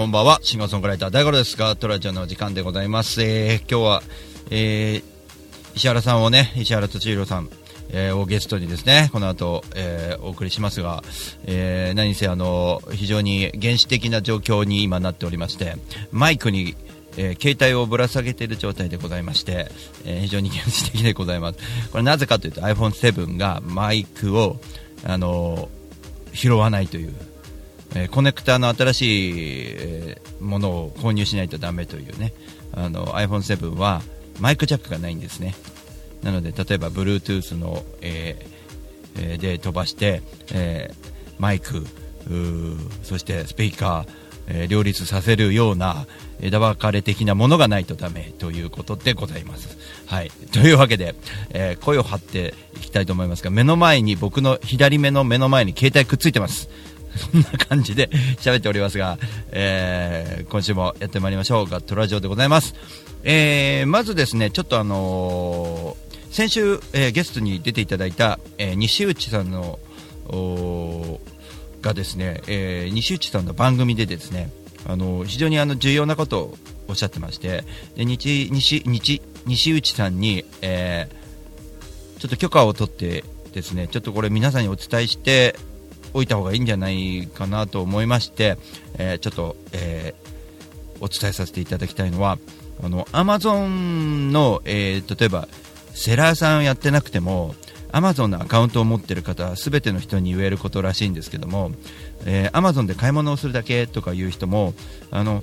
こんばんは。シンガーソングライター大五郎ですが、トラジオの時間でございます。えー、今日は、えー、石原さんをね、石原敏弘さん、えー、をゲストにですね、この後、えー、お送りしますが、えー、何せあの、非常に原始的な状況に今なっておりまして、マイクに、えー携帯をぶら下げている状態でございまして、えー非常に原始的でございます。これなぜかというと iPhone7 がマイクを、あの拾わないという、えーコネクターの新しい、えーものを購入しないとダメというねあの iPhone7 はマイクジャックがないんですねなので例えば Bluetooth の、えーで飛ばして、えーマイクそしてスピーカー、え両立させるような枝分かれ的なものがないとダメということでございます。はい、というわけで、えー声を張っていきたいと思いますが目の前に僕の左目の目の前に携帯くっついてます。そんな感じで喋っておりますが、えー今週もやってまいりましょう。ガットラジオでございます。えーまずですね、ちょっとあのー先週、えーゲストに出ていただいた、えー西内さんのがですね、えー西内さんの番組でですね、あのー非常にあの重要なことをおっしゃってまして、で西西西西内さんに、えーちょっと許可を取ってですね、ちょっとこれ皆さんにお伝えしておいた方がいいんじゃないかなと思いまして、えーちょっと、えーお伝えさせていただきたいのは、あの、アマゾンの、えー例えば、セラーさんをやってなくても、アマゾンのアカウントを持っている方は全ての人に言えることらしいんですけども、えー、アマゾンで買い物をするだけとかいう人も、あの、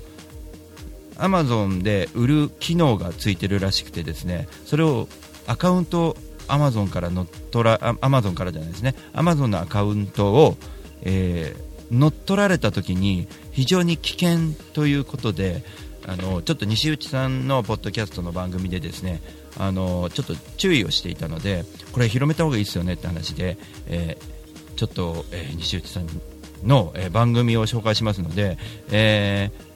アマゾンで売る機能がついてるらしくてですね、それをアカウントアマゾンから乗っ取ら、アマゾンからじゃないですね、アマゾンのアカウントを、えー乗っ取られた時に非常に危険ということで、あのちょっと西内さんのポッドキャストの番組でですね、あのちょっと注意をしていたので、これ広めた方がいいですよねって話で、えーちょっと、えー西内さんの、え番組を紹介しますので、えー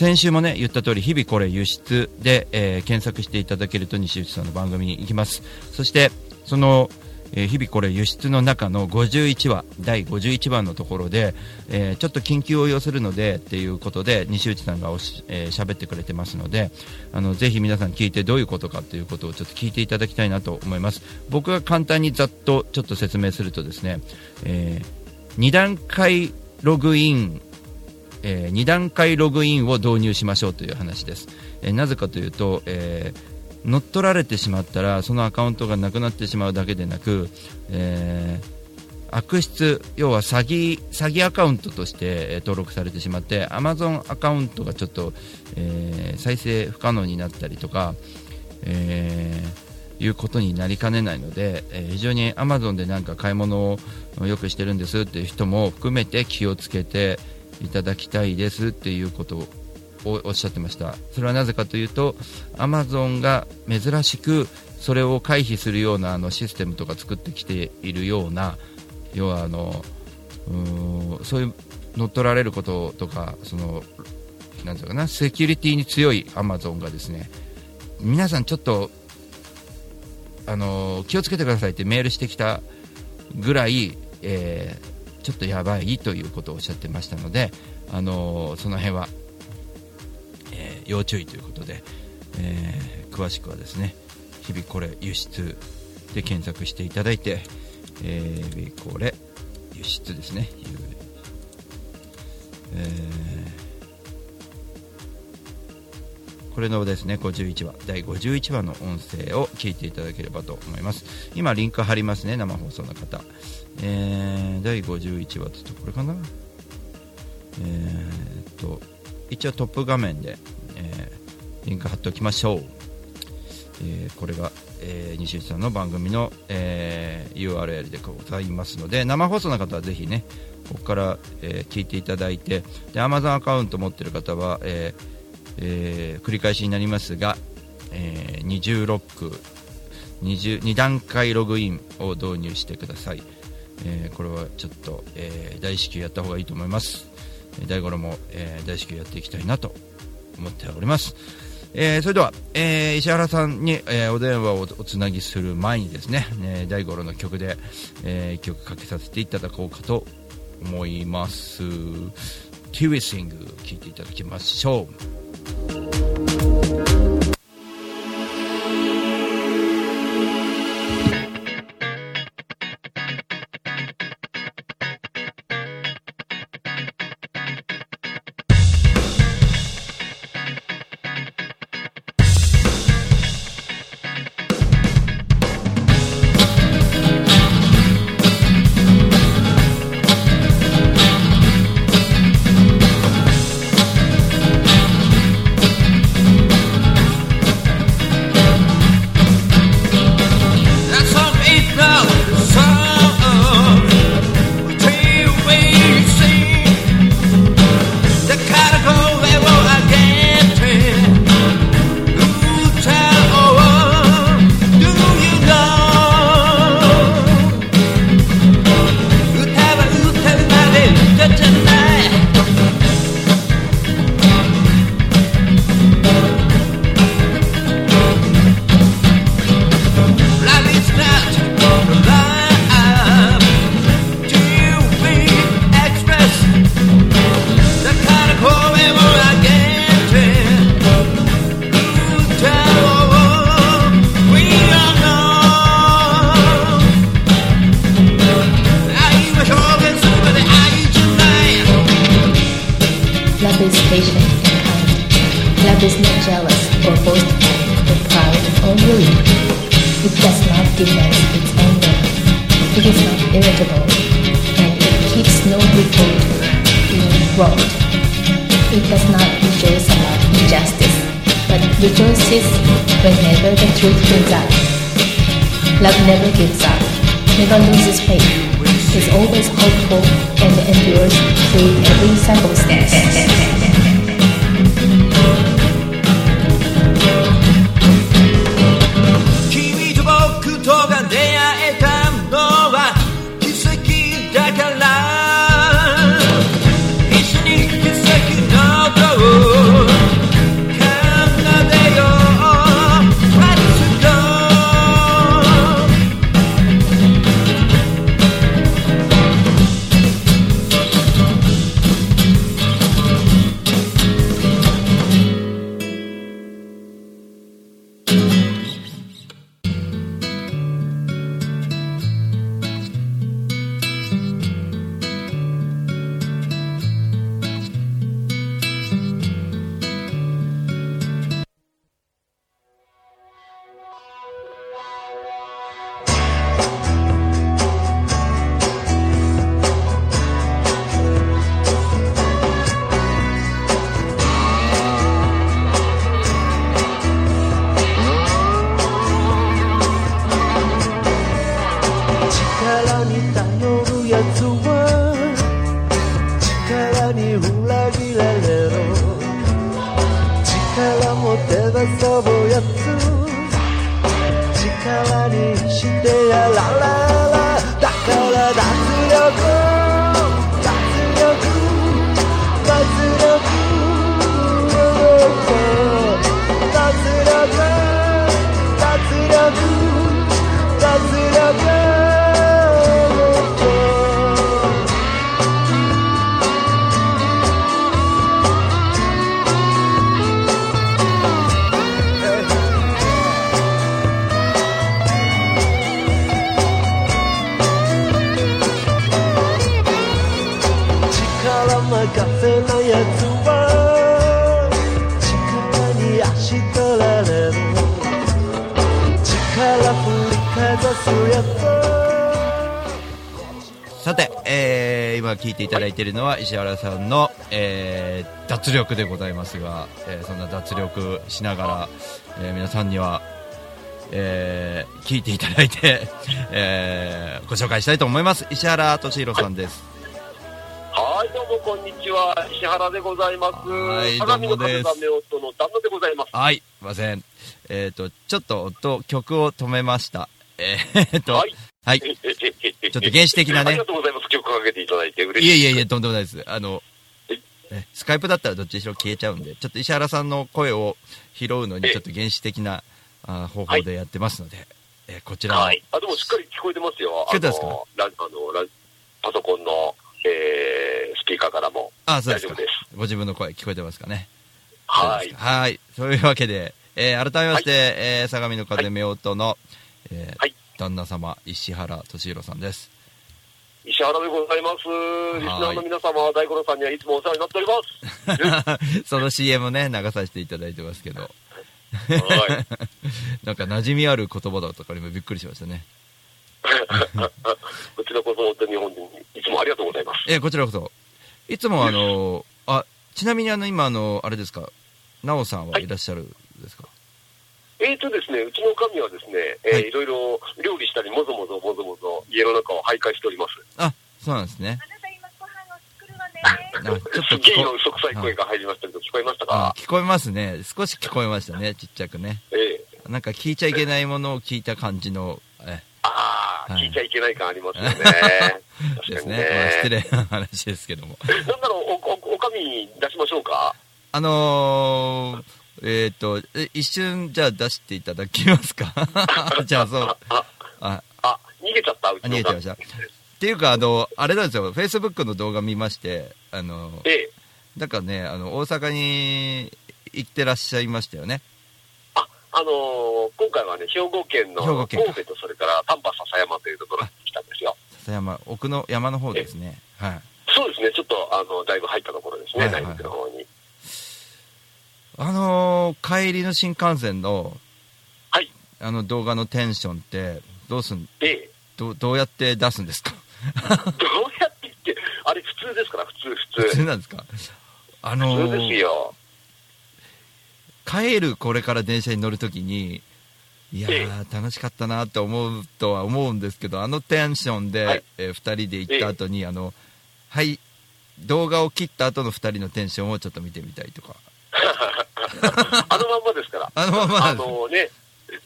先週もね言った通り日々これ輸出で、えー検索していただけると西内さんの番組に行きます。そしてその、えー日々これ輸出の中の51話第51番のところで、えーちょっと緊急を要するのでっていうことで西内さんがおし、えー喋ってくれてますのであのぜひ皆さん聞いてどういうことかということをちょっと聞いていただきたいなと思います。僕が簡単にざっとちょっと説明するとですね、え2段階ログインえ2段階ログインを導入しましょうという話です、えーなぜかというと、えー乗っ取られてしまったらそのアカウントがなくなってしまうだけでなく、えー悪質要は詐欺詐欺アカウントとして、え登録されてしまって Amazon アカウントがちょっと、えー再生不可能になったりとか、えーいうことになりかねないので、えー非常に Amazon でなんか買い物をよくしてるんですっていう人も含めて気をつけていただきたいですっていうことをおっしゃってました。それはなぜかというと Amazon が珍しくそれを回避するようなあのシステムとか作ってきているような要はあのうそういう乗っ取られることとかそのなんていうかなセキュリティに強い Amazon がですね皆さんちょっとあの気をつけてくださいってメールしてきたぐらい、えーちょっとやばいということをおっしゃってましたので、あのその辺は、えー要注意ということで、えー詳しくはですね日々これ輸出で検索していただいて、えー日々これ輸出ですね、えーこれのですね51話第51話の音声を聞いていただければと思います。今リンク貼りますね生放送の方、えー第51話っとこれかな？えーと一応トップ画面で、えーリンク貼っておきましょう、えーこれが、えー西内さんの番組の、えー URL でございますので生放送の方はぜひねここから、えー聞いていただいてで Amazon アカウント持ってる方は、えーえー繰り返しになりますが、えー、二重ロック20 2段階ログインを導入してください、えーこれはちょっと、えー大至急やった方がいいと思います大五郎も、えー大至急やっていきたいなと思っておりますえーそれでは、えー石原さんに、えーお電話をおつなぎする前にですね、ね大五郎の曲で、えー、曲かけさせていただこうかと思います。ティウィシング聴いていただきましょう。Irritable, and it keeps no record being wronged. It does not rejoice about injustice, but rejoices whenever the truth wins out. Love never gives up, never loses faith, is always hopeful, and endures through every circumstance. いてるのは石原さんの、えー脱力でございますが、えーそんな脱力しながら、えー皆さんには、えー聞いていただいて、えーご紹介したいと思います石原敏弘さんです、はい、どうも、もこんにちは、石原でございます。はいどうもです。はい、すいません。えっ、と、ちょっと音、曲を止めました。えーっと、ははいい。ちょっと原始的なねかけていただいて嬉しい。いえいえいえ、とんでもないです。あのえ、えスカイプだったらどっちにしろ消えちゃうんで、ちょっと石原さんの声を拾うのに、え？ちょっと原始的なあ方法でやってますので、えーこちらを、はい。あ、でもしっかり聞こえてますよ。聞こえてますか？あのラあのラパソコンの、えー、スピーカーからも。あ、そうですか大丈夫です。ご自分の声聞こえてますかね？はいはい。そういうわけで、えー改めまして、えー相模の風夫婦の、えーはい旦那様、石原敏弘さんです。石原でございます。リスナーの皆様、大五郎さんにはいつもお世話になっております。その CM ね、流させていただいてますけど、はい。なんか馴染みある言葉だとかにもびっくりしましたね。こちらこそ本当に本当にいつもありがとうございます。えーこちらこそ。いつもあの、あ、ちなみにあの、今あの、あれですか、なおさんはいらっしゃるんですか、えーとですね、うちの女将はですね、えーはいい、ろいろ料理したり、もぞもぞもぞもぞ家の中を徘徊しております。あ、そうなんですね。あなた今ご飯を作るわね。あちょっとすっげえ聞こ今嘘くさい声が入りましたけど、聞こえましたあか聞こえますね。少し聞こえましたね、ちっちゃくね。ええなんか聞いちゃいけないものを聞いた感じの、えああ、はい聞いちゃいけない感ありますよね。確ですね。かにね。まあ、失礼な話ですけども。なんだろう、お、お、おかみ出しましょうか？あのー、えっ、と、え一瞬、じゃあ出していただきますか？じゃあ、そう。あ、あ、あ、逃げちゃった、うちの逃げちゃいましたっていうか、あの、あれなんですよ、Facebook の動画見まして、あの、ええ。なんかね、あの、大阪に行ってらっしゃいましたよね。あ、あのー今回はね、兵庫県の兵庫県か神戸とそれから丹波篠山というところに来たんですよ。笹山、奥の山の方ですね。はい。そうですね、ちょっと、あの、だいぶ入ったところですね、はいはい内陸の方に。あのー帰りの新幹線の、はい。あの動画のテンションって、どうすん、ええ。どうどうやって出すんですか？どうやって言って、あれ普通ですから、普通、普通。普通なんですか？あの普通ですー、よ。帰るこれから電車に乗るときに、いやえー、楽しかったなと思うとは思うんですけど、あのテンションで、はいえー二人で行った後に、あの、はい、動画を切った後の二人のテンションをちょっと見てみたいとか。あのまんまですから。あのままなあんですのね、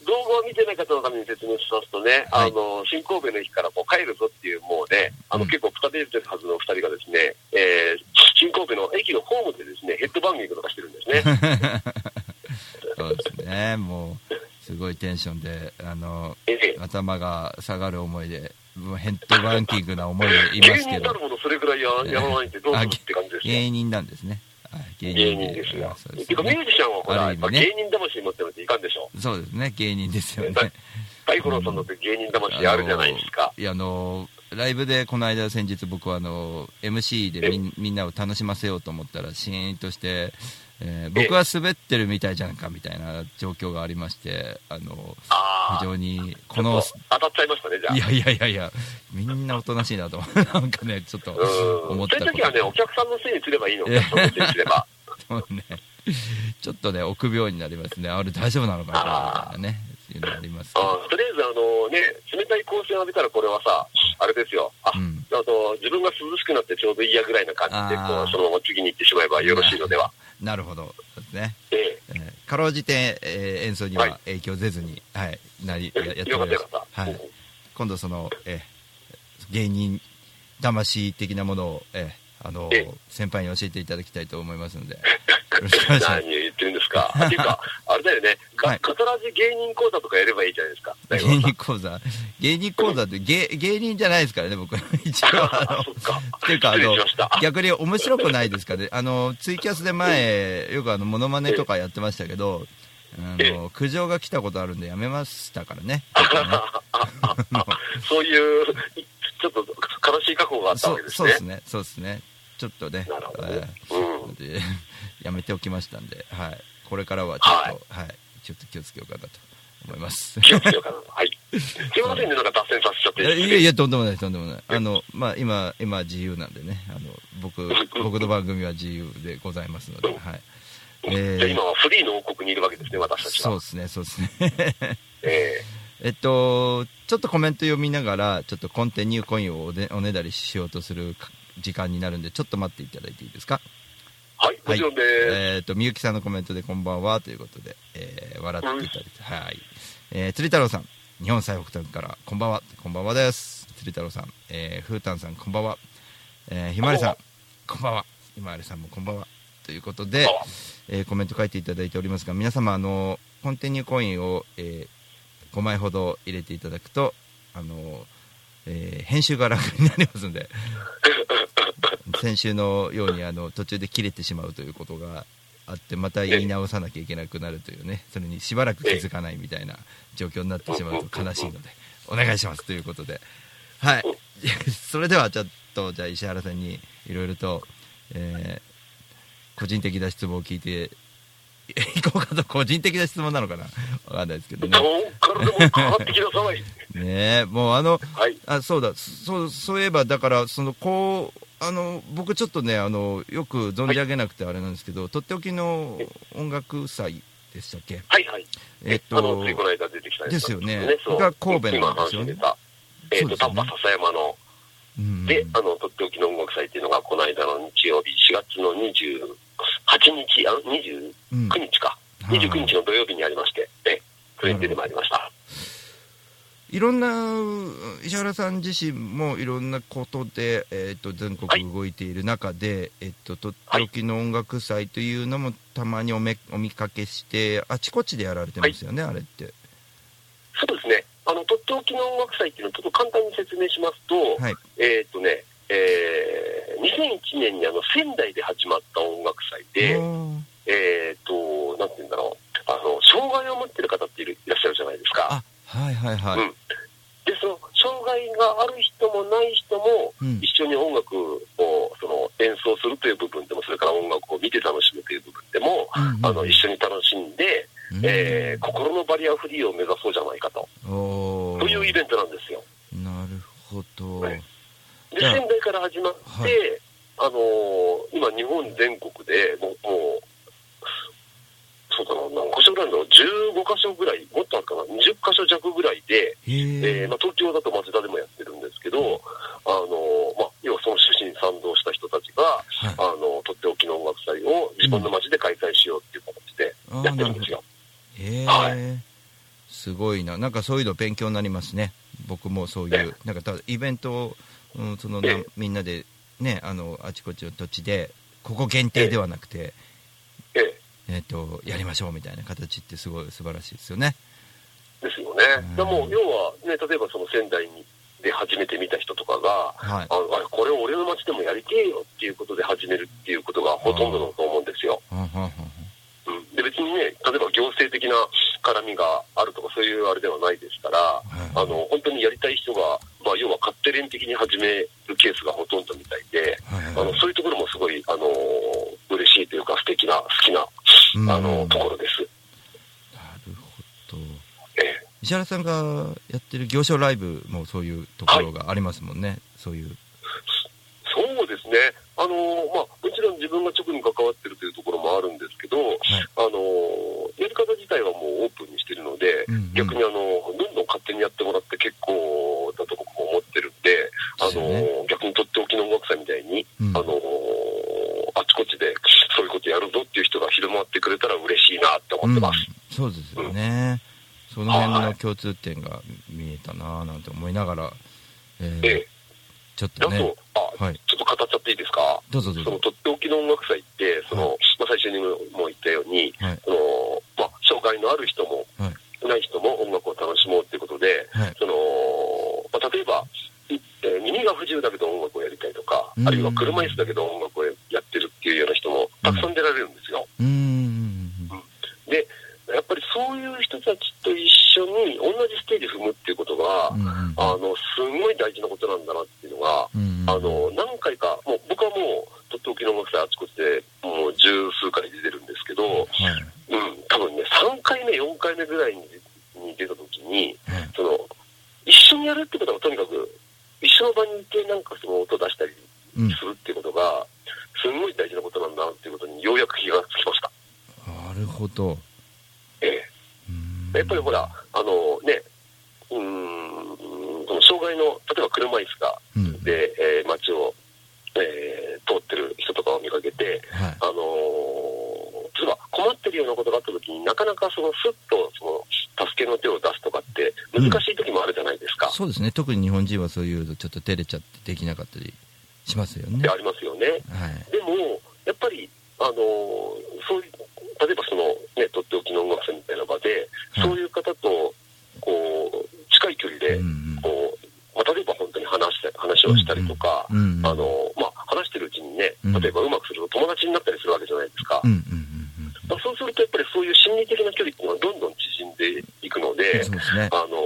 動画を見てない方のために説明しますとね、はいあの、新神戸の駅からこう帰るぞっていう、もうね、あの、うん結構二人出てるはずの二人がですね、えー、新神戸の駅のホームでですね、ヘッドバンギングとかしてるんですね。そうですね、もう、すごいテンションで、あの、ええ頭が下がる思いで、もうヘッドバンキングな思いでいますけど芸人たる、ものそれぐらいややらないってどうするって感じですよ。芸人なんですね。はい、芸芸人ですよあ。そうてかミュージシャンはほら、ね芸人魂持ってるっていかんでしょ。そうですね、芸人ですよね。大五郎さんだって芸人魂あるじゃないですか。いや、あの、ライブでこの間先日僕はあの、MC でみんみんなを楽しませようと思ったら、シーンとして、えー僕は滑ってるみたいじゃんかみたいな状況がありまして、あの。非常に、ここのの、当たっちゃいましたね、じゃあ。いやいやいやいや、みんなおとなしいなと なんかね、ちょっとうん。思ったそういう時はね、お客さんのせいにすればいいの、おええ客さんのせいにすれば。そうね、ちょっとね、臆病になりますね、あれ大丈夫なのかなみたいなね、いうのありますあとりあえず、あのね、冷たい光線を浴びたらこれはさ、あれですよ。あ、うん。あと自分が涼しくなってちょうどいいやぐらいな感じで、こう、そのまま次に行ってしまえばよろしいのでは。なるほど、ですね。ええ。えーかろうじて、えー演奏にははい。影響せずに、はい、なり、ややっております。はい。今度その、えー芸人魂的なものを、えーあのええ先輩に教えていただきたいと思いますので、何を。言ってるんですか？っていうか、あれだよね、がはいカトラジ芸人講座とかやればいいじゃないですか。芸人講座、芸人講座って芸芸人じゃないですからね、僕。一応、あのっていうか、あの逆に面白くないですかね。あの、ツイキャスで前、よくあの、モノマネとかやってましたけど、あえの、苦情が来たことあるんでやめましたからね。そういう、ちょっと悲しい過去があったわけですね。そうですね、そうですね。ちょっとね、えうん。ーでやめておきましたんで、はい。これからはちょっと、はい、ちょっと気をつけようかなと思います。気をつけようかな。はい。すいませんね、なんか脱線させちゃって。いやいやいや、とんでもない、とんでもない。あの、まあ、今、今自由なんでね、あの、僕、僕の番組は自由でございますので、はい。え じゃあ今はフリーの王国にいるわけですね、私たちは。そうですね、そうですね。ええっと、ちょっとコメント読みながら、ちょっとコンテニューコインをおねおねだりしようとするか、時間になるんで、ちょっと待っていただいていいですか？はい、もちろんです。えっ、と、みゆきさんのコメントでこんばんはということで、えー笑っていただいて、はい。えー、釣り太郎さん、日本最北端からこんばんは、こんばんはです。釣り太郎さん、えー、ふうたんさん、こんばんは。えー、ひまわりさん、こんばんは。ひまわりさんもこんばんは。ということで、えーコメント書いていただいておりますが、皆様、あの、コンティニューコインを、えー5枚ほど入れていただくと、あの、えー編集が楽になりますので、先週のようにあの途中で切れてしまうということがあってまた言い直さなきゃいけなくなるというねそれにしばらく気づかないみたいな状況になってしまうと悲しいのでお願いしますということで。はい。それではちょっとじゃあ石原さんにいろいろと、えー個人的な質問を聞いていこうかと個人的な質問なのかな？わかんないですけどね。ねえもうあのはい。あそうだ。そうそういえばだからそのこうあの僕ちょっとねあのよく存じ上げなくてあれなんですけど、とっておきの音楽祭でしたっけ？はいはい。えっとついこの間出てきたですよね。そうが神戸なんですよね。えっ、と、丹波篠山の、うん。で、あの、とっておきの音楽祭っていうのが、この間の日曜日、4月の28日、あの、29うん日か。はい29日の土曜日にありまして、え、それに出てまいりました。いろんな石原さん自身もいろんなことで、えっと全国動いている中で、えっととっておきの音楽祭というのもたまにおめお見かけしてあちこちでやられてますよね、あれって。そうですね。あの、とっておきの音楽祭っていうのをちょっと簡単に説明しますと、はい。えっ、とね、えー、2001年にあの、仙台で始まった音楽祭で、えっ、と、なんて言うんだろう、あの、障害を持ってる方っているいらっしゃるじゃないですか。あはいはいはい、うん。で、その、障害がある人もない人も、うん。一緒に音楽を、その、演奏するという部分でも、それから音楽を見て楽しむという部分でも、うんうんあの、一緒に楽しんで、うん。えー心のバリアフリーを目指そうじゃないかと、というイベントなんですよ。なるほど、はい。で、仙台から始まって、はい。あのー今、日本全国でもう、もう、そうだな、何箇所ぐらいなんだろう、15箇所ぐらい、もっとあるかな、20箇所弱ぐらいで、へええーまあ、東京だと町田でもやってるんですけど、あのーまあ、要はその趣旨に賛同した人たちが、はい。あのとっておきの音楽祭を自分の町で開催しようっていう形であやってるんですよ。へえ、はすごいな。なんかそういうの勉強になりますね。僕もそういうなんかただイベントを、うん、そのみんなでねあのあちこちの土地でここ限定ではなくて、えええっとやりましょうみたいな形ってすごい素晴らしいですよね。ですよね。うん。でも、要は、ね、例えばその仙台にで初めて見た人とかが、はい。ああれ、これ俺の町でもやりてえよっていうことで始めるっていうことがほとんどだと思うんですよ。うん、で別にね、例えば行政的な絡みがあるとかそういうあれではないですから、いあの本当にやりたい人が、まあ、要は勝手連的に始めるケースがほとんどみたいで、はい。あのそういうところもすごい、あの嬉しいというか素敵な、好きな、うん。あのところです。なるほど。ええ石原さんがやってる行商ライブもそういうところがありますもんね、そういうそうですね。あのまあ、もちろん自分が直に関わってるというところもあるんですけど、あのやり方自体はもうオープンにしてるので、うんうん逆にあの、どんどん勝手にやってもらって結構だと僕も思ってるんで、あですよの逆にとっておきの音楽祭みたいに、うんあのあちこちでそういうことやるぞっていう人が広まってくれたら嬉しいなって思ってます。うん、そうですよね、その辺の共通点が見えたなぁなんて思いながら、えーええ。ちょっとね。であはい。ちょっと語っちゃっていいですか？どうぞどうぞ。そのとっておきの音楽祭って、その、はいまあ、最初にも言ったように、はい。そのまあ、障害のある人も、はい。ない人も音楽を楽しもうっていうことで、はい。そのまあ、例えば、いえー耳が不自由だけど音楽をやりたいとか、うん。あるいは車椅子だけど音楽をやってるっていうような人もたくさん出られるんですよ。うーんで、やっぱりそういう人たちと一緒に同じステージ踏むっていうことが、うんうんあの、すごい大事なことなんだなっていうのが、うんうんあの、何回か、もう僕はもう、とっておきの音楽祭あちこちでもう十数回出てるんですけど、はいうん、多分ね、3回目、4回目ぐらいにに出た時に、はいその、一緒にやるってことはとにかく、一緒の場にいてなんかその音出したりうんするっていうことが、すごい大事なことなんだなっていうことにようやく気がつきました。なるほどええうーんやっぱりほら、あのね、うーん、この障害の、例えば車椅子が、うんで、えー街をえー通ってる人とかを見かけて、はい。あのー例えば困ってるようなことがあった時になかなかそのスッとその助けの手を出すとかって難しい時もあるじゃないですか。そうですね。特に日本人はそういうのちょっと照れちゃってできなかったりしますよね。ではありますよね。い。でも、やっぱり、あのーそういう、例えばその、ね、とっておきの音楽祭みたいな場で、はいそういう方と、こう、近い距離で、うんうんこう、まあ、例えば本当に話して、話をしたりとか、うんうんうんあのーうんうんうんまあそうすると、やっぱりそういう心理的な距離っていうのはどんどん縮んでいくのうん。で、そうですね。あの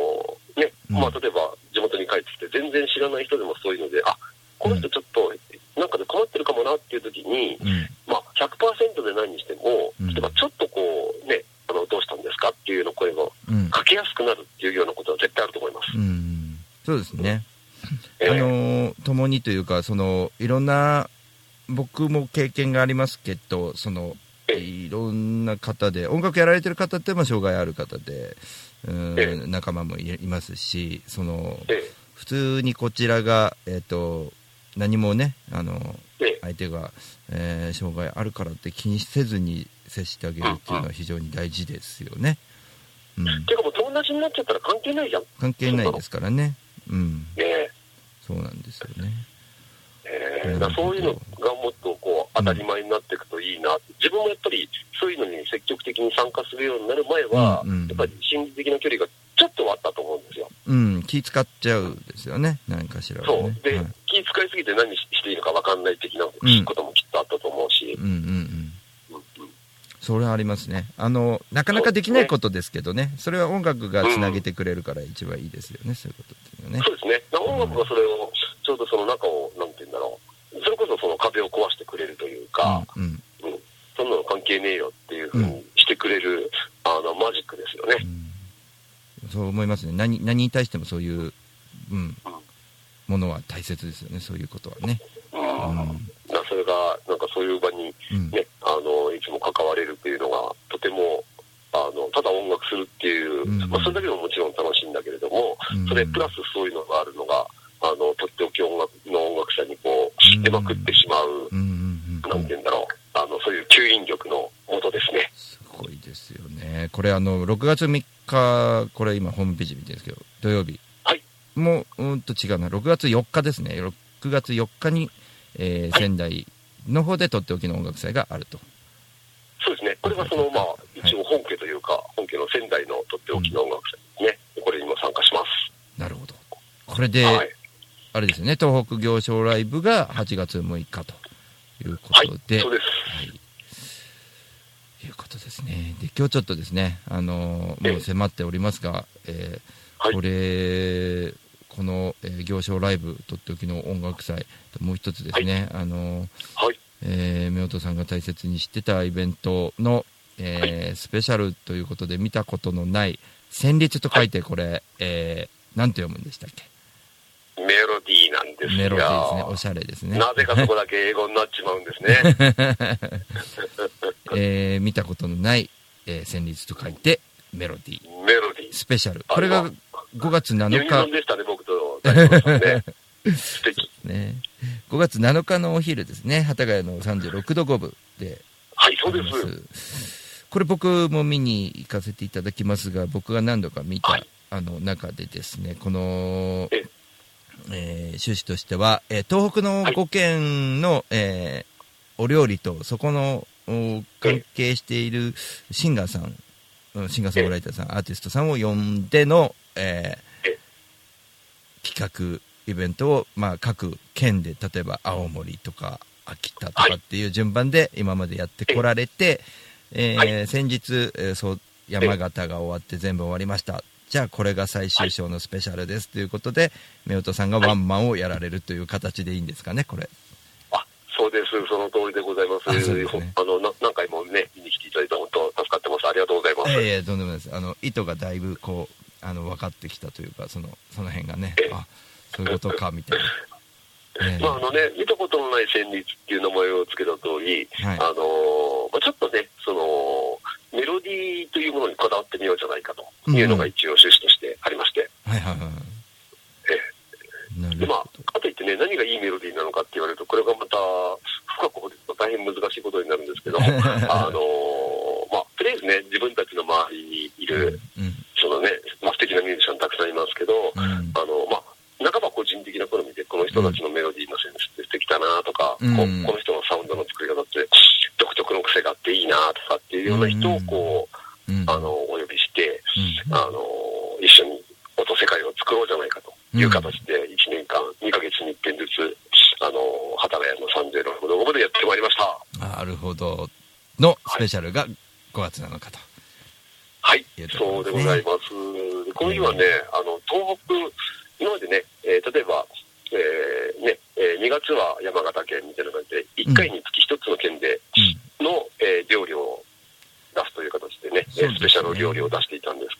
ね、うんまあ、例えば地元に帰ってきて全然知らない人でもそういうので、あ、この人ちょっと、なんかで困ってるかもなっていう時に、うん。まあ、100%でないにしても、うん例えばちょっとこう、ね、あの、どうしたんですかっていうような声がうん。かけやすくなるっていうようなことは絶対あると思います。うん。そうですね。ええあのー共にというか、その、いろんな、僕も経験がありますけど、その、ええいろんな方で、音楽やられてる方って、まあ、障害ある方で、うんえ仲間もいいますし、その、ええ普通にこちらが、えっ、と、何もね、あの、ええ相手が、えー障害あるからって気にせずに接してあげるっていうのは非常に大事ですよね。うん。ていうかもう友達になっちゃったら関係ないじゃん。関係ないですからね。うん。ねそうなんですよね。ええだからそういうのっ当たり前になっていくといいな自分もやっぱりそういうのに積極的に参加するようになる前は、うんうんやっぱり心理的な距離がちょっとはあったと思うんですよ。うん、気使っちゃうですよね。何かしらはそうね。。で、はい気遣いすぎて何していいのか分かんない的なうんこともきっとあったと思うし、うんうんうん。うんうんそれはありますね。あの、なかなかできないことですけどね。それは音楽がつなげてくれるから一番いいですよね。そういうことっていうのはね。そうですね。音楽がそれを、ちょうどその中を、か、うんうん。うん、そんなの関係ねえよっていうふうにしてくれる、あの、マジックですよね。うんそう思いますね。何、何に対してもそういう、うん、ものは大切ですよね。そういうことはね。うん。うんだからそれが、なんかそういう場にうん。ね、あの、いつも関われるっていうのが、とても、あの、ただ音楽するっていう、うんまあ、それだけでももちろん楽しいんだけれども、うんそれプラスそういうのがあるのが、あの、とっておき音楽の音楽者にこうんう、出まくってしまう、うんうんうんうんなんて言うんだろう、あの、そういう吸引力のもとですね。すごいですよね。これあの、6月3日、これ今ホームページ見てるんですけど、土曜日。はい。もう、うんと違うな。6月4日ですね。6月4日に、えーはい仙台の方でとっておきの音楽祭があると。そうですね。これがその、まあ、一応本家というか、本家の仙台のとっておきの音楽祭ですね。これにも参加します。なるほど。これで、はい。あれですよね、東北行商ライブが8月6日というこはいと。で、そうです。はい。いうことですね。で、今日ちょっとですね、あのもう迫っておりますが、えーはいこれ、この、えー行商ライブ、とっておきの音楽祭、もう一つですね、あの。えー、夫婦さんが大切にしてたイベントの、えースペシャルということで見たことのない、旋律と書いてこれ、えー、なんて読むんでしたっけ？メロディーなんですよ。メロディーですね。おしゃれですね。なぜかそこだけ英語になっちまうんですね。えー見たことのない、えー旋律と書いて、メロディー、メロディー。スペシャル。これが5月7ユニゾン日、でしたね、僕とね。素敵。ね、5月7日のお昼ですね、幡ヶ谷の36度5分ではい、そうです。これ僕も見に行かせていただきますが、僕が何度か見た、はいあの中でですね、この、ええー趣旨としては、えー東北の5県の、えーお料理とそこのお関係しているシンガーさん、うんシンガーソングライターさん、アーティストさんを呼んでの、えーえ企画、イベントを、まあ、各県で、例えば青森とか秋田とかっていう順番で今までやってこられて、えーはい先日、えーそう山形が終わって全部終わりました。じゃあこれが最終章のスペシャルですということで、夫婦さんがワンマンをやられるという形でいいんですかね、これ。あ、そうです。その通りでございます。あねあの、な何回もね、見に来ていただいて本当助かってます。ありがとうございます。ええとんでもないです。あの、意図がだいぶこう、あの、分かってきたというか、その、その辺がねええ、あ、そういうことか、みたいな。ええまあ、あのね、見たことのない旋律っていう名前を付けた通り、はいあのーまあ、ちょっとね、その、メロディーというものにこだわってみようじゃないかというのが一応趣旨としてありまして、はいはいはい。なで、まあかといってね、ね、何がいいメロディーなのかって言われると、これがまた深く掘ると大変難しいことになるんですけど、あのーまあ、とりあえずね、自分たちの周りにいる、うん。そのね、まあ、素敵なミュージシャンたくさんいますけど、うん。あの、まあ、半ば個人的な好みで、この人たちのメロディーのセンスって素敵だなとか、うんこうこの人のサウンドの作り方って独特の癖があっていいなとかっていうような人をこう、うん。あの、お呼びして、うんあの、一緒に音世界を作ろうじゃないかという形で、1年間、2ヶ月に1遍ずつ、あの、幡ヶ谷の306の5でやってまいりました。なるほど。のスペシャルが5月7日と。はいいう、とそうでございます。でこの日はね、あの、東北、今までね、えー例えば、えーね、えー2月は山形県みたいな感じで、1回につき1つの県でうん。の、えー料理を出すという形でね、ですねースペシャル料理を出していたんです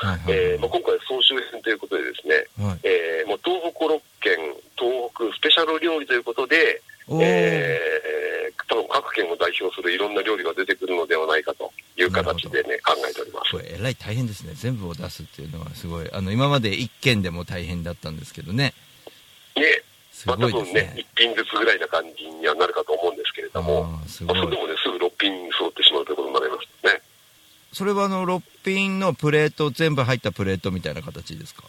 けれども、はいはいえーまあ、今回総集編ということでですね、はい。えーもう東北6県、東北スペシャル料理ということで。えー多分各県を代表するいろんな料理が出てくるのではないかという形でね、考えておりますこ。れ、えらい大変ですね。全部を出すっていうのはすごい。あの、今まで1件でも大変だったんですけどね。ね、すまあ、多分ねごいですね。、1品ずつぐらいな感じにはなるかと思うんですけれども、あーすまあ、ごいそれでもね、すぐ6品揃ってしまうということになりますね。それはあの、6品のプレート、全部入ったプレートみたいな形ですか？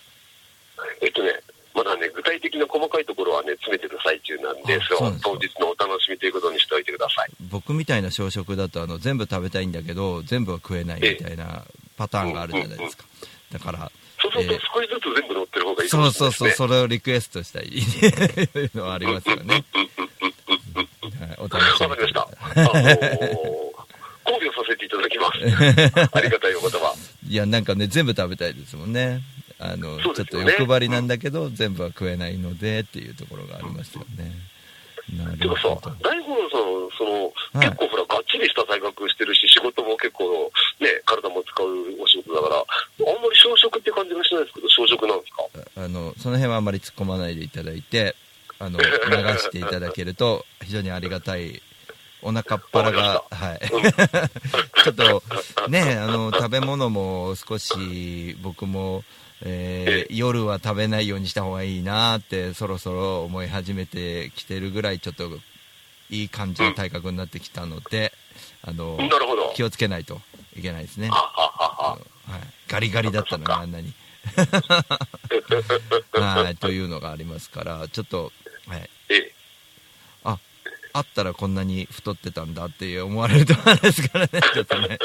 えっとね、まだね、具体的な細かいところはね、詰めてる最中なんで、あそれはそうなんですか？当日のお楽しみということにしておいてください。僕みたいな小食だとあの全部食べたいんだけど全部は食えないみたいなパターンがあるじゃないですか。だからそうするとえー少しずつ全部乗ってる方がいいかそう。そうそうそれをリクエストしたいのはありますよね、はい、お楽しみわかりました。あのー、考慮させていただきます。ありがたいお言葉。いやなんかね全部食べたいですもんね。あのそうちょっと欲張りなんだけど、全部は食えないのでっていうところがありますよね、なるほど、大五郎さん、その、はい。結構ほら、がっちりした体格してるし、仕事も結構、ね、体も使うお仕事だから、あんまり小食って感じがしないですけど、小食なんですか？あのその辺はあんまり突っ込まないでいただいてあの流していただけると非常にありがたいお腹っ腹が、はい、ちょっとねあの食べ物も少し僕も、えー夜は食べないようにした方がいいなってそろそろ思い始めてきてるぐらいちょっといい感じの体格になってきたので、あのなるほど。気をつけないといけないですね、はい、ガリガリだったのがあんなに。はい、というのがありますから、ちょっと、はい、あったらこんなに太ってたんだって思われるとあれですからね、ちょっとね、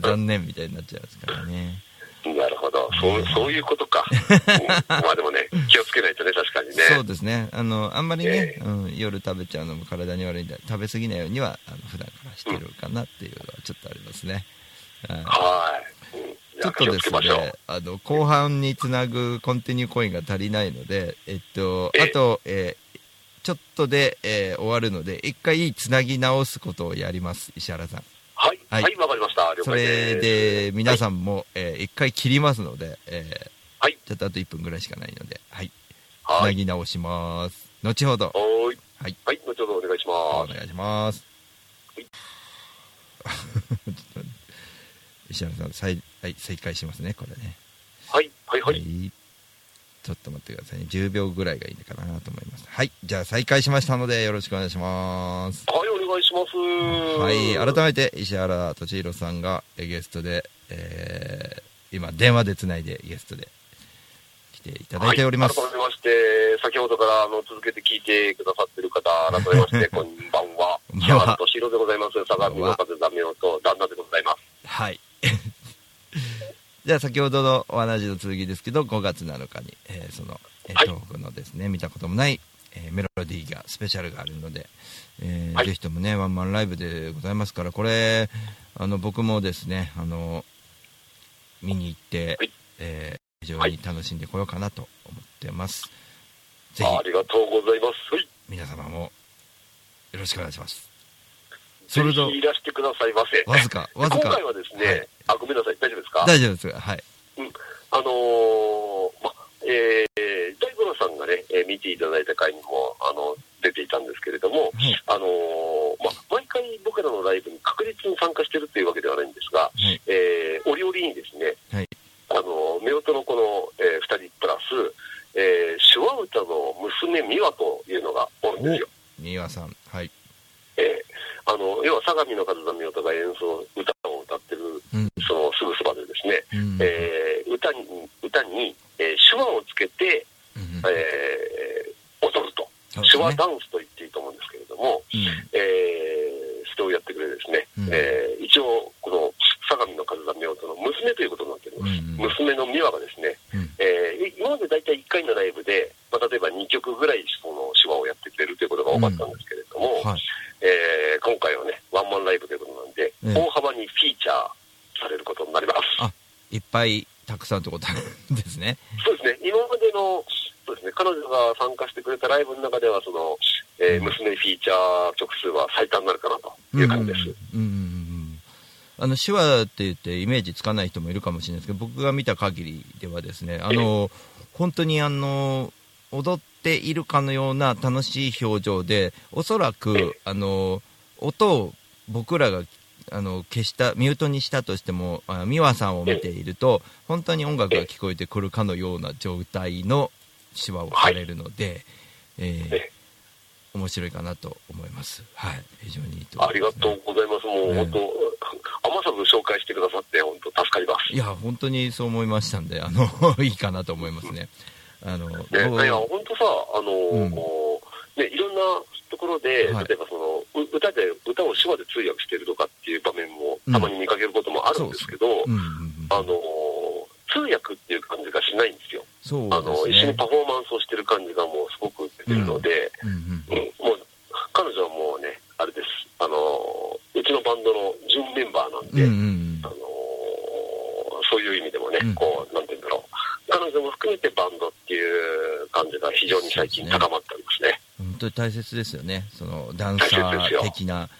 残念みたいになっちゃいますからね。なるほど。そう、そういうことか。うんまあでもね、気をつけないとね、確かにね。そうですね、あのあんまりね、えうん、夜食べちゃうのも体に悪いんで、食べ過ぎないようにはあの普段からしてるかなっていうのはちょっとありますね。はいはい。うんちょっとですね、あの後半につなぐコンティニューコインが足りないので、えっと、ええあと、えーちょっとで、えー終わるので、一回つなぎ直すことをやります、石原さん。はい。ははいい、わ、かりました。了そ解れです。で、皆さんも、えー一回切りますので、えーはい。ちょっとあと1分ぐらいしかないので、はい、つは。ないぎ直します。後ほど、はーい。はい。はい。後ほどお願いします。お願いします。はい 石原さん、再、はい、再開しますね、これね。はい。はい。はい。ちょっと待ってくださいね。10秒ぐらいがいいのかなと思います。はい。じゃあ再開しましたので、よろしくお願いします。はい、お願いします。はい。改めて、石原敏弘さんがえゲストで、えー、今、電話でつないでゲストで来ていただいております。はい、改めまして、先ほどからあの続けて聞いてくださってる方、改めまして、こんばんは。石原敏弘でございます。相模の風ダメ男と旦那でございます。はい。じゃあ先ほどのお話の続きですけど、5月7日に、えーその、えーはい東北のですね、見たこともない、えーメロディーが、スペシャルがあるので、えーはいぜひともね、ワンマンライブでございますから、これ、あの、僕もですね、あの、見に行って、はいえー非常に楽しんでこようかなと思ってます。ぜひ、ありがとうございます。はい。皆様も、よろしくお願いします。それといらしてくださいませ。わずか、わずか。今回はですね、はいあ、ごめんなさい、大丈夫ですか？大丈夫です。はい。あのーま、えー、大五郎さんがね、えー見ていただいた回にも、あの、出ていたんですけれども、はい。あのーま、毎回僕らのライブに確実に参加してるっていうわけではないんですが、はい。えー、折々にですね、はいあの、夫婦のこの、えー、二人プラス、えー、手話歌の娘美和となんですよ。三輪さん。はい。ええあの、要は相模の風見音が演奏、歌を歌ってる、うん。そのすぐそばでですね、うん。えー歌に、歌に、えー手話をつけて、うんえー踊ると。ね手話ダンスと言っていいと思うんですけれども、うんえー、それをやってくれですね、うんえー一応、この相模の風見音の娘ということになっております。うん娘の美和がですね、うんえー今まで大体1回のライブで、まあ、例えば2曲ぐらいその手話をやってくれるということが多かったんですけれども、はい。えー今回はね、ワンマンライブということなんで、ええ大幅にフィーチャーされることになります。あいっぱい、たくさんってことですね。そうですね、今までの、そうですね、彼女が参加してくれたライブの中では、その、えーうん。娘フィーチャー曲数は最多になるかなという感じです。うんうんあの手話って言ってイメージつかない人もいるかもしれないですけど僕が見た限りではですねあの本当にあの踊っているかのような楽しい表情でおそらえくあの音を僕らがあの消したミュートにしたとしてもあ美和さんを見ていると本当に音楽が聞こえてくるかのような状態の手話をされるので、えーえ面白いかなと思います。はい、非常にいいと思ありいます、がとうございます。もう、ええ本当、余さず紹介してくださって、本当助かります。いや、本当にそう思いましたんで、あの、いいかなと思いますね。あの、ね、僕いや、本当さ、あのうん。ね、いろんなところで、はい。例えばその、う歌で、歌を手話で通訳してるとかっていう場面もたまに見かけることもあるんですけど、あの通訳っていう感じがしないんですよ。そうあの。一緒にパフォーマンスをしてる感じがもうすごく出てるので、うんうんうん。もう、彼女はもうね、あれです。あの、うちのバンドの準メンバーなんで、うんうん。あのそういう意味でもね、うん。こう、なんて言うんだろう。彼女も含めてバンドっていう感じが非常に最近高まっておりますね。本当に大切ですよね。その、ダンサー的な、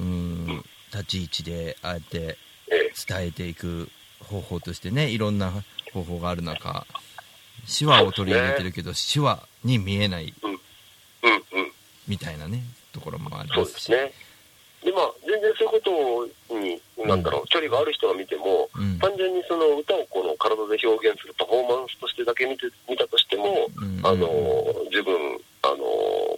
うん、立ち位置で、あえてええ伝えていく方法としてね、いろんな方法がある中、手話を取り入れてるけど、手話に見えない。みたいなね、ところもありそうまし。ですすね。で、まあ、全然そういうことに、なんだろう、距離がある人が見ても、うん単純にその歌をこの体で表現するパフォーマンスとしてだけ見て見たとしても、うんあの、十分、あの、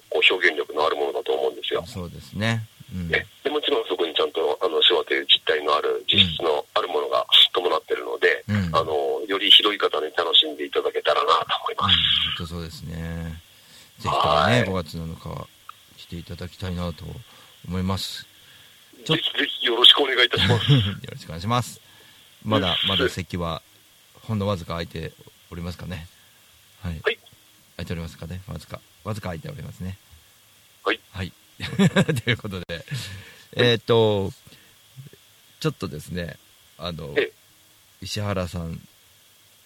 こう表現力のあるものだと思うんですよ。そうですね。うんね、でもちろんそこにちゃんとあの手話という実体のある実質のあるものが伴ってるので、うんあのより広い方に楽しんでいただけたらなと思います。本当そうですね。ぜひともね、はい5月7日来ていただきたいなと思います。ちょぜひぜひよろしくお願いいたします。よろしくお願いします。まだ、まだ席は、ほんのわずか空いておりますかね。はい。はい空いておりますかね。わずか、わずか空いておりますね。はい。はい。ということで、えっ、と、ちょっとですね、あのええ、石原さん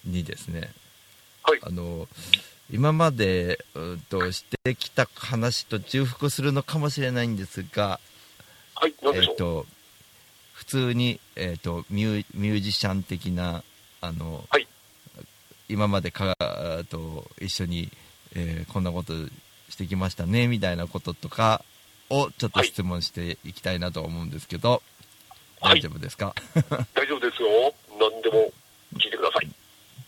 にですね、はいあの、今まで、うんと、してきた話と重複するのかもしれないんですが、はい、なんでしょう？えっと普通に、えっとミューミュージシャン的なあの、はい今までかあと一緒に、えーこんなことしてきましたねみたいなこととかをちょっとはい質問していきたいなと思うんですけど、はい大丈夫ですか？大丈夫ですよ。何でも聞いてください。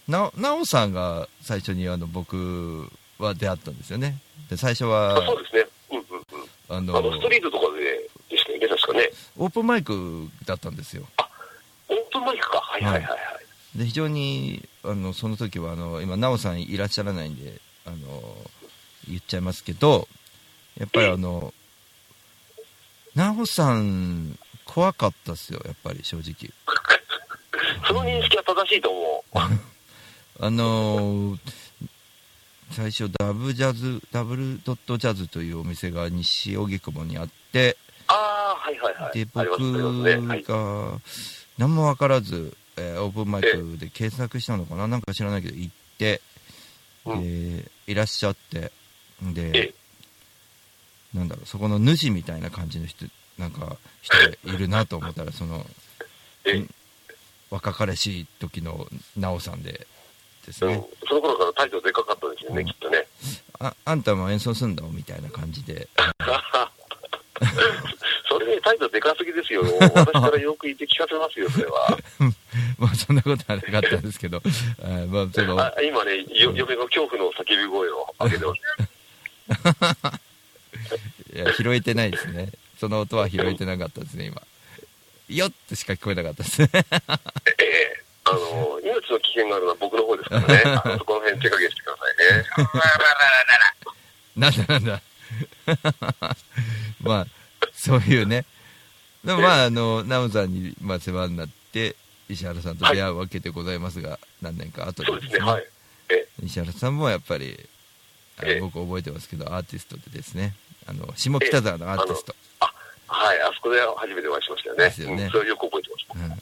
ななおさんが最初にあの僕は出会ったんですよねで最初あはそうですね。うんうんうん。あのあの、ストリートとかでかね。オープンマイクだったんですよオープンマイクか。はいはいはいはい。で非常にあのその時はあの今奈緒さんいらっしゃらないんであの言っちゃいますけどやっぱりあの奈緒さん怖かったっすよやっぱり正直 その認識は正しいと思う。あの最初ダブジャズダブルドットジャズというお店が西荻窪にあってああ、はいはいはい。で。僕が何も分からず、えーオープンマイクで検索したのかな？なんか知らないけど行って、うん。でいらっしゃってえでなんだろうそこの主みたいな感じの人なんか人がいるなと思ったら その若かりしい時の奈緒さんでですうん。ね、その頃から態度でかかったですよね、うん。きっとね。ああんたも演奏すんだみたいな感じで態度でかすぎですよ。私からよく言って聞かせますよ、それは。まあそんなことはなかったんですけどあー まあちょっとあ今ね、よ嫁が恐怖の叫び声を上げてます。いや、拾えてないですね。その音は拾えてなかったですね、今。よってしか聞こえなかったですね。ええあの、命の危険があるのは僕の方ですからね。あのそこの辺手加減してくださいね。なんだなんだ。まあ、そういうね。でもまあ、あの、ナムさんに、まあ、世話になって、石原さんと出会うわけでございますが、何年か後でそうですね、はい。え石原さんもやっぱり、あのええ僕覚えてますけど、アーティストでですね、あの、下北沢のアーティスト。あ、はい、あそこで初めてお会いしましたよね。ですよねうん、それはよく覚えてます。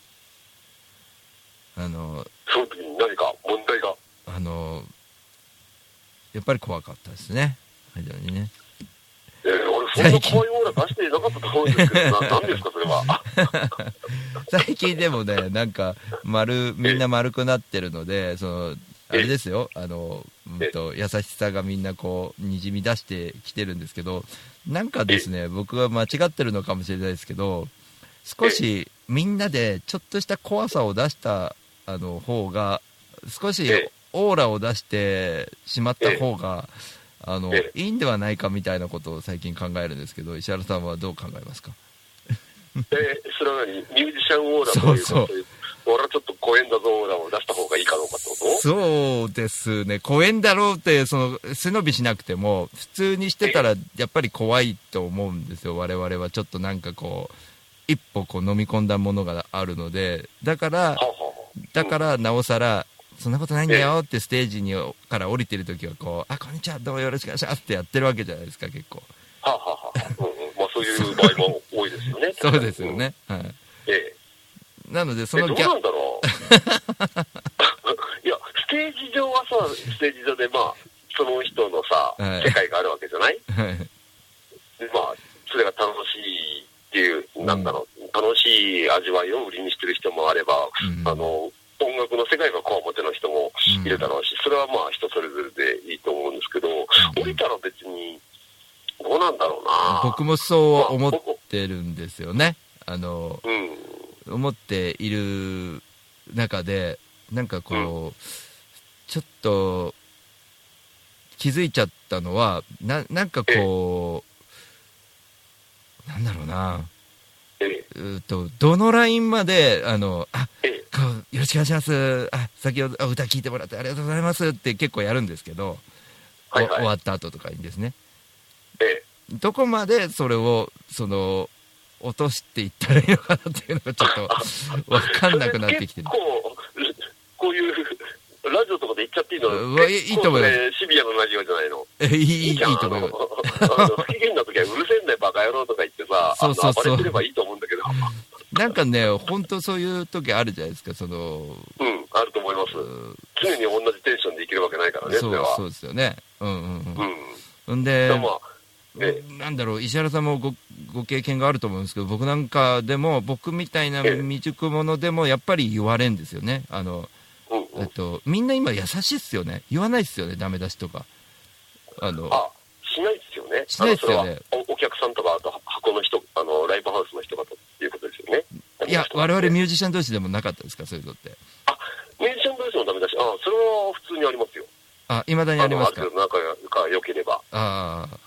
うん。あの、その時に何か問題が？あの、やっぱり怖かったですね。非常にね。えー、俺、そんな怖いオーラ出していなかったと思うんですけど、な何ですか、それは。あ最近でもね、なんか、丸、みんな丸くなってるので、その、あれですよ、あの、うんと、優しさがみんなこう、にじみ出してきてるんですけど、なんかですね、僕は間違ってるのかもしれないですけど、少しみんなでちょっとした怖さを出した、あの、方が、少しええオーラを出してしまった方が、あの、えいいんではないかみたいなことを最近考えるんですけど、石原さんはどう考えますか？えー、それは何？ミュージシャンオーラというか、そうそう。俺はちょっと公演だぞオーラを出した方がいいかどうかってこと？そうですね、公園だろうって、その背伸びしなくても、普通にしてたら、やっぱり怖いと思うんですよ、我々はちょっとなんかこう、一歩こう飲み込んだものがあるので、だからは、あ、はあ、だからなおさら、そんなことないんだよってステージにから降りてるときはこう、あ、こんにちは、どうもよろしくお願いしますってやってるわけじゃないですか、結構。はあ、はあ、はあ、うんうん。まあ、そういう場合も多いですよね。そうですよね。はい。うん。ええなので、そのギャうなんだろう。いや、ステージ上はさ、ステージ上でまあ、その人のさ、はい世界があるわけじゃない？はいでまあ、それが楽しいっていう、なんだろう、楽しい味わいを売りにしてる人もあれば、うんあの、音楽の世界がこわもての人もいるだろうし、それはまあ人それぞれでいいと思うんですけど、降りたら別に、どうなんだろうな。僕もそう思ってるんですよね。あの、うん。思っている中で、なんかこう、ちょっと気づいちゃったのは、ななんかこう、なんだろうな、ーと、どのラインまで、あの、あ、よろしくお願いします。あ、先ほどあ歌聞いてもらってありがとうございますって結構やるんですけど、はいはいお終わった後とかにですね。ええ。どこまでそれを、その、落としていったらいいのかなっていうのがちょっとわかんなくなってきてる結。構、こういう、ラジオとかで言っちゃっていいの？いいと思いますシビアなラジオじゃないの？えいい、いい、と思います。不機嫌な時はうるせえんだよ、バカ野郎とか言ってさ、そうそうそう暴れてればいいと思うんだけど、なんかね、本当そういう時あるじゃないですか、その、うん、あると思います。常に同じテンションでいけるわけないからね、そそう。そうですよね。うんうんうん。うん。んでなんだろう、石原さんもごご経験があると思うんですけど、僕なんかでも、僕みたいなええ未熟者でも、やっぱり言われんですよね。あの、えっと、みんな今優しいっすよね。言わないっすよね、ダメ出しとか。あの、あ、しないですよね。しないっすよねおお客さんとか、あと箱の人、あの、ライブハウスの人がということですよね。いや、我々ミミュージシャン同士でもなかったですか、そういうのって。ュージシャン同士もダメだし、あ、それは普通にありますよ。あ、未だにありますか？のあ仲が良ければ。ああ、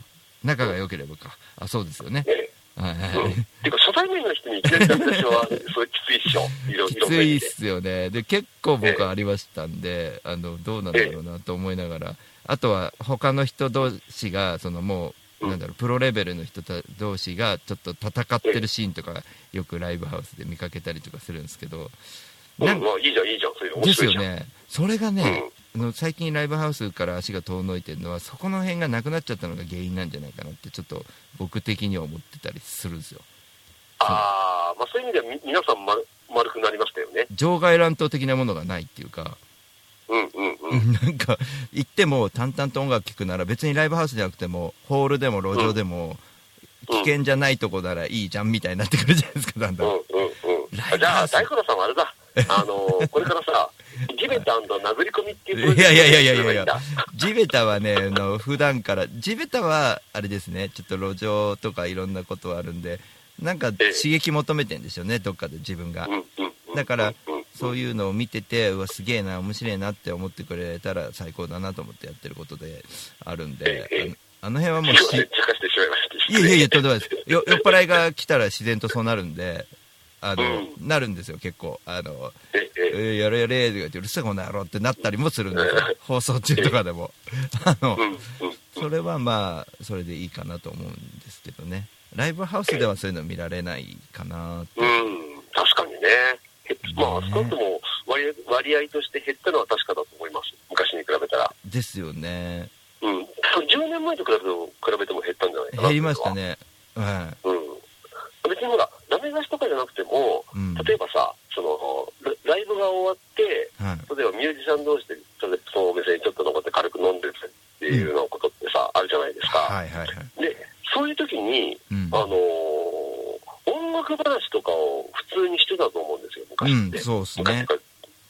仲が良ければか。あ、そうですよね。えはいえ。うん。はい。うか、初対面の人にいきなりダメ出しは、それきついっしょ。いろいきろんな意味で。ついっすよね。で、結構僕ありましたんで、あの、どうなんだろうなと思いながら、あとは他の人同士が、そのもう、うんなんだろう、プロレベルの人た同士がちょっと戦ってるシーンとか、よくライブハウスで見かけたりとかするんですけど、うん、まあいいじゃん、いいじゃん。そういうです。よね。それがね、最近ライブハウスから足が遠のいてるのは、そこの辺がなくなっちゃったのが原因なんじゃないかなって、ちょっと僕的には思ってたりするんですよ。ああ、まあそういう意味ではみ皆さん丸丸くなりましたよね。場外乱闘的なものがないっていうか、うんうんうん。なんか、行っても淡々と音楽聴くなら、別にライブハウスじゃなくても、ホールでも路上でも、危険じゃないとこならいいじゃんみたいになってくるじゃないですか、だんだん。うんうんうん。じゃあ、大黒さんはあれだ。あのー、これからさ、地べた殴り込みっていういやいやいやいやいやいや。地べたはね、あの普段から、地べたはあれですね、ちょっと路上とかいろんなことはあるんで、なんかええ。刺激求めてんでしょうね、どっかで自分が。だからそういうのを見てて、うわ、すげえな、面白いなって思ってくれたら最高だなと思ってやってることであるんでえ、えあの辺はもうしすいやいやいや、とんでもないです。よ酔っ払いが来たら自然とそうなるんで、あの、うなるんですよ、結構。あの、え、ええ、ーやれやれとか言って、うるせえこの野郎ってなったりもするんですよ。放送中とかでも。あの。それはまあ、それでいいかなと思うんですけどね。ライブハウスではそういうの見られないかなって。うん、確かにね。へまあ、少なくとも割合割合として減ったのは確かだと思います。昔に比べたら。ですよね。うん。多分10年前と比べても減ったんじゃないかな。減りました。ね。はうん。別にほら、ダメ出ても、い。うん。例えばさ、その、ラライブが終わって、はい。例例えばミュージシャン同士で、それそのお店にちょっと残って軽く飲んでるっていうようなことってさ、あるじゃないですか。はいはいはい。で、そういう時に、うん。あのー音楽話とかを普通にしてたと思うんですよ、昔って。うんそうっすね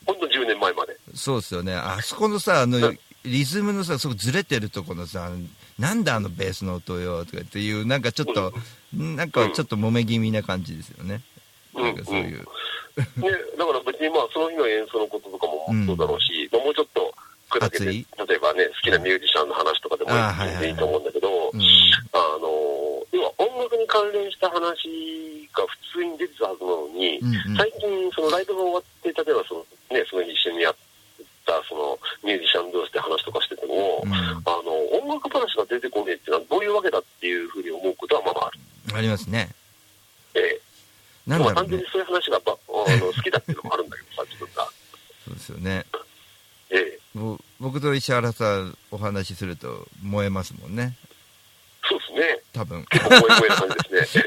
ほんと10年前まで。そうですよね。あそこのさ、あの、リズムのさ、すごくずれてるとこのさ、なんだあのベースの音よ、とかっていう、なんかちょっと、なんかちょっと揉め気味な感じですよね。うんなんかそういう。ね、だから別にまあその日の演奏のこととかもそうだろうし、まあもうちょっと砕けて、例えばね、好きなミュージシャンの話とかでもいい,、あはいはいと思うんだけど、うん。あの、要は音楽に関連した話が普通に出てたはずなのに、うんうん最近そのライブが終わって、例えばそのね、その日一緒にやったそのミュージシャン同士で話とかしてても、うんあの、音楽話が出てこねえっていうのはどういうわけだっていうふうに思うことはまあまあある。ありますね。ええなんだろうねまあ単純に。そういう話がばあの好きだっていうのもあるんだけどさ、自分が。そうですよね。ええぼ僕と石原さんお話しすると燃えますもんね。そうですね。多分。結構萌え萌えな感じですね。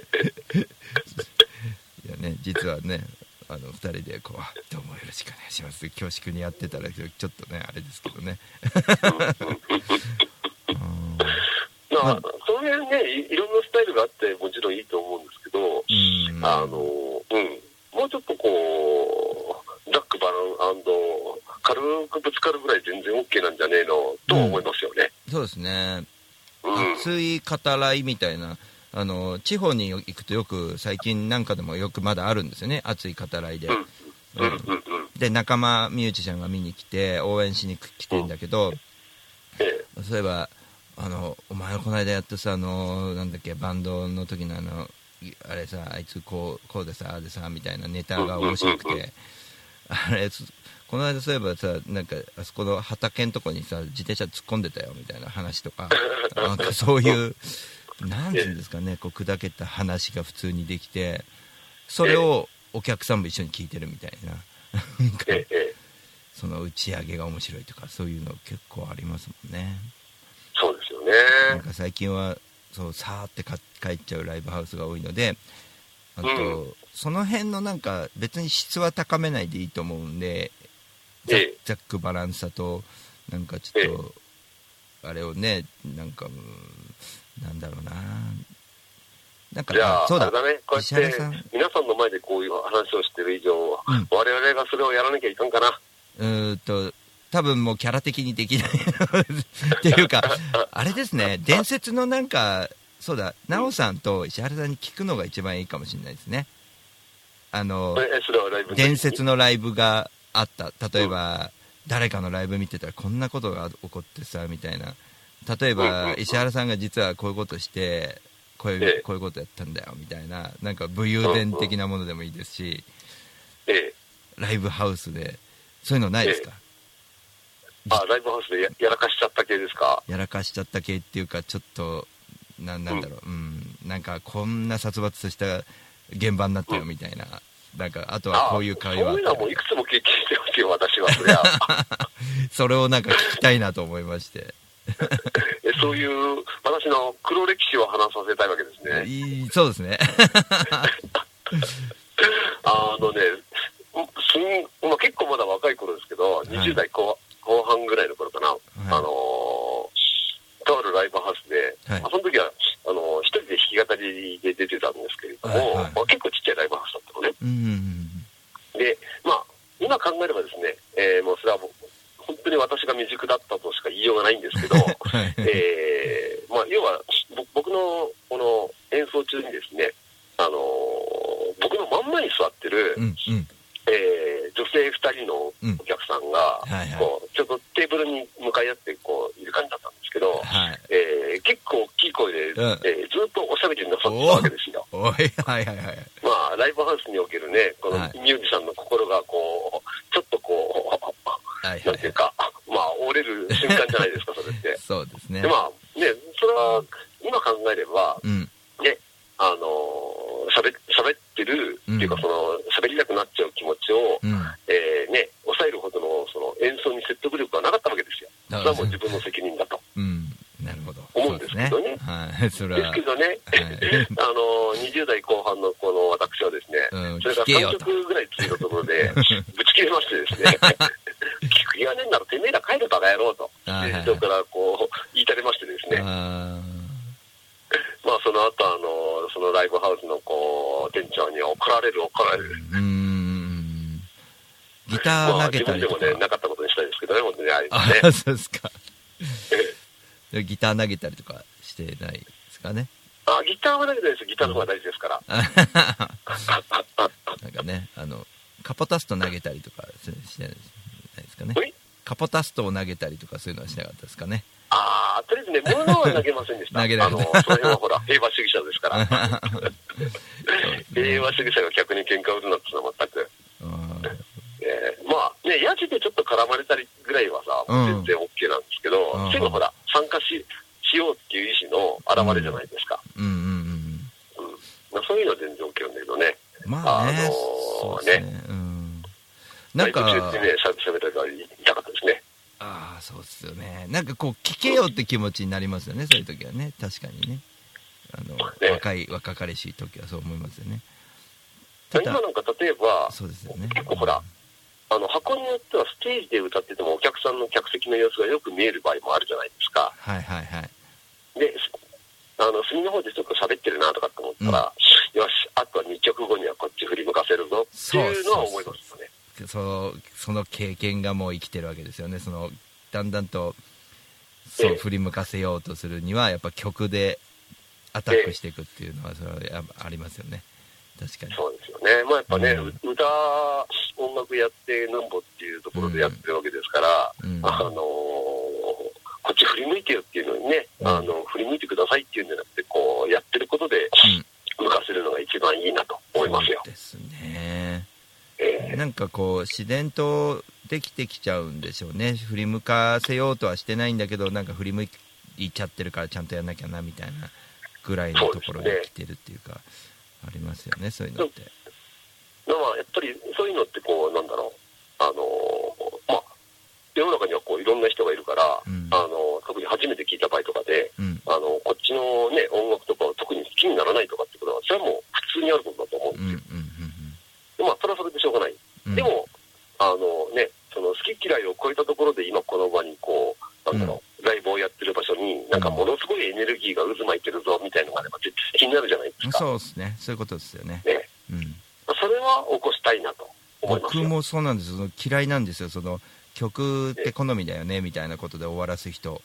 いやね、実はね、あの、二人でこう、どうもよろしくお願いします。恐縮にやってたら、ちょっとね、あれですけどね。うん まあ、その辺ねい、いろんなスタイルがあって、もちろんいいと思うんですけど、うん。あの、うん、もうちょっとこぶつかるぐらい全然 OK なんじゃねえの、と思いますよね。そうですね。うん。熱い語らいみたいな、あの、地方に行くとよく、最近なんかでもよくまだあるんですよね。熱い語らいで。うん。うん。うん。うん。で、仲間ミュージシャンが見に来て、応援しに来てんだけど、えそういえば、あの、お前のこの間やったさ、あの、なんだっけ、バンドの時のあの、いあれさ、あいつこう、こうでさ、ああでさ、みたいなネタが面白くて、あれ、すこの間そういえばさ、なんか、あそこの畑のとこにさ、自転車突っ込んでたよ、みたいな話とか、なんかそういう、なんていうんですかね、こう、砕けた話が普通にできて、それをお客さんも一緒に聞いてるみたいな。なんかその打ち上げが面白いとかそういうの結構ありますもんねそうですよね。なんか最近はそうさーってか帰っちゃうライブハウスが多いのであと、うんその辺のなんか別に質は高めないでいいと思うんでざええ。ざっくバランスさとなんかちょっとあれをねなんかうんなんだろうな。なんかじゃあ、そうだ。あれだね、こう石やって原さん。皆さんの前でこういう話をしてる以上、うん。我々がそれをやらなきゃいかんかな。うーんと、多分もうキャラ的にできない。っていうか、あれですね、伝説のなんか、そうだ、奈緒さんと石原さんに聞くのが一番いいかもしれないですね。あの、伝説のライブがあった。例えば、誰かのライブ見てたらこんなことが起こってさ、みたいな。例えうんうんうん、ば石原さんが実はこういうことして、こういええう、こういうことやったんだよ、みたいな。なんか武勇伝的なものでもいいですし、ええ。ライブハウスで、そういうのないですか？あ、ライブハウスでややらかしちゃった系ですか？やらかしちゃった系っていうか、ちょっと、ななんだろう、うん、なんかこんな殺伐とした現場になったよみたいな、なんか、あとはこういう会話そういうのはもういくつも経験してますよ、私は。そりゃ。それをなんか聞きたいなと思いまして、えそういう私の黒歴史を話させたいわけですね。いいそうですね、あのね、すんまあ、結構まだ若い頃ですけど、い。20代後後半ぐらいの頃かな、あのーとあるライブハウスで、はい。まあその時はあのー一人で弾き語りで出てたんですけれども、はいはい。まあ、結構ちっちゃいライブハウスだっね。うん、で、まあ、今考えればですね、えーもうそれはもう本当に私が未熟だったとしか言いようがないんですけど、はい、えーまあ、要はぼ僕のこの演奏中にですね、あのー僕の真ん前に座ってる、うん、うん、えー女性2人のうん。お客さんが、はいはい。こうちょっとテーブルに向かい合ってこういる感じだったんですけど、はい、えー結構うん。えーずっとおしゃべりなさってたわけですよ。はいはいはい。けどねこのはいミュージシャンの心がこう、ちょっとこう、はいはいはい。なんていうか、まあ、折れる瞬間じゃないですか、それって。そうですねで、。まあ、ね、それは、今考えれば、うん。ね、あのー、喋、喋ってる、うんっていうか、その、喋りたくなっちゃう気持ちを、うん。えーね、抑えるほどの、その、演奏に説得力がなかったわけですよ。そなるほどれはもう自分の責任だと。うん。なるほど。思うんですけどねはい。それはですけ、どね、はいあのー、20代後半のこの私はですね、うんそれが3聞けよぐらいついたところで、ぶち切れましてですね、聞く気がねえんならてめえら帰るバカ野郎と、人からこう、言いたれましてですね、あまあその後あの、そのライブハウスのこう、店長に怒られる怒られる。ーうーん。ギターまあ投げたりとか。自分でもね、なかったことにしたいですけどね、本当にああいうのあね。そうですか。ギター投げたりとかしてないですかね。あ、ギターはだけどですギターの方が大事ですから。なんかね、あの、カポタスト投げたりとかしないですかね。カポタストを投げたりとかそういうのはしなかったですかね。ああ、とりあえずね、物は投げませんでした。投げられたあの、その辺はほら、平和主義者ですから。平和主義者が逆に喧嘩を売るなんてのは全く。うんえーまあね、ヤジでちょっと絡まれたりぐらいはさ、うん全然 OK なんですけど、うんそういうのほら、参加ししようっていう意思の表れじゃないですか。うんうんうん。うんまあ、そういうのは全然 OK なんだけどね。まあね、あのーそうですね。うん。なんか、ライブ中ね、しゃべったりは痛かったですね。ああ、そうですよね。なんかこう、聞けよって気持ちになりますよね、そういう時はね。確かにね。あの、ね若い、若かりしい時はそう思いますよね。ただ今、なんか例えば、そうですよね。結構ほら、あの箱によってはステージで歌っててもお客さんの客席の様子がよく見える場合もあるじゃないですか。はいはいはい。で、あの、隅の方でちょっと喋ってるなとかって思ったら、よし、あとは2曲後にはこっち振り向かせるぞっていうのは思いますよね。そその経験がもう生きてるわけですよね。その、だんだんと、そう、ええ振り向かせようとするには、やっぱ曲でアタックしていくっていうのは、それはありますよね。確かに。そうですよね。まあやっぱね、うん歌、音楽やってなんぼっていうところでやってるわけですから、うんあのーこっち振り向いてよっていうのにね、うんあの、振り向いてくださいっていうんじゃなくて、こう、やってることで、向かせるのが一番いいなと思いますよ。ですね。えなんかこう自然とできてきちゃうんでしょうね振り向かせようとはしてないんだけどなんか振り向いちゃってるからちゃんとやんなきゃなみたいなぐらいのところに来てるっていうかありますよねそういうのって。まあ、やっぱりそういうのってこう、なんだろう、あのーまあ、世の中にはこういろんな人がいるから、うん。あのー特に初めて聞いた場合とかで、うん。あのこっちのね、音楽とかを特に好きにならないとかってことは、それはもう普通にあることだと思うんうんですうんまあ、それはそれでしょうがない。でも、あのね、その好き嫌いを超えたところそうですね。そういうことですよね、ね。うん、それは起こしたいなと。僕もそうなんです。その嫌いなんですよ。その曲って好みだよね。みたいなことで終わらす人。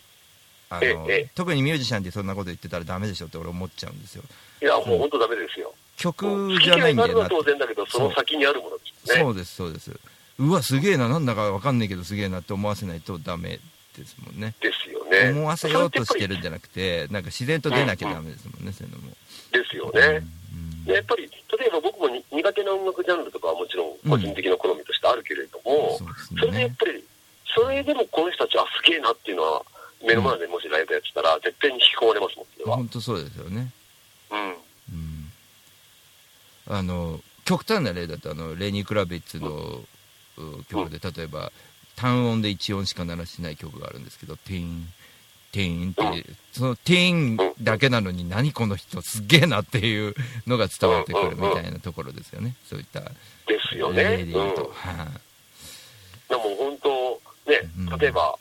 あのええ特にミュージシャンでそんなこと言ってたらダメでしょって俺思っちゃうんですよ。いや、もう本当ダメですよ。曲じゃ嫌があるのはないいんだよな当然だけど、その先にあるものですよね。そうですそうです。うわすげえな。なんだかわかんないけどすげえなって思わせないとダメですもんね。ですよね。思わせようとしてるんじゃゃなくてなんか自然と出なきゃダメですもんね。そういうのもよね。でやっぱり、例えば僕もに苦手な音楽ジャンルとかはもちろん個人的な好みとしてあるけれども、そうですそれでやっねぱり、それでもこの人たちはすげえなっていうのは、目の前でもしライブやってたら、絶対に引き込まれますもん、それは。本当そうですよね。うん。うん。あの極端な例だとあのレニー・クラビッツのう曲で例えば単音で1音しか鳴らしてない曲があるんですけど「ティーン」「ティーン」ってその「ティーン」だけなのに何この人すげえなっていうのが伝わってくるみたいなところですよね。そういったですよ例ね。で言うと、うん。はい。でも本当、ねうん、例えば、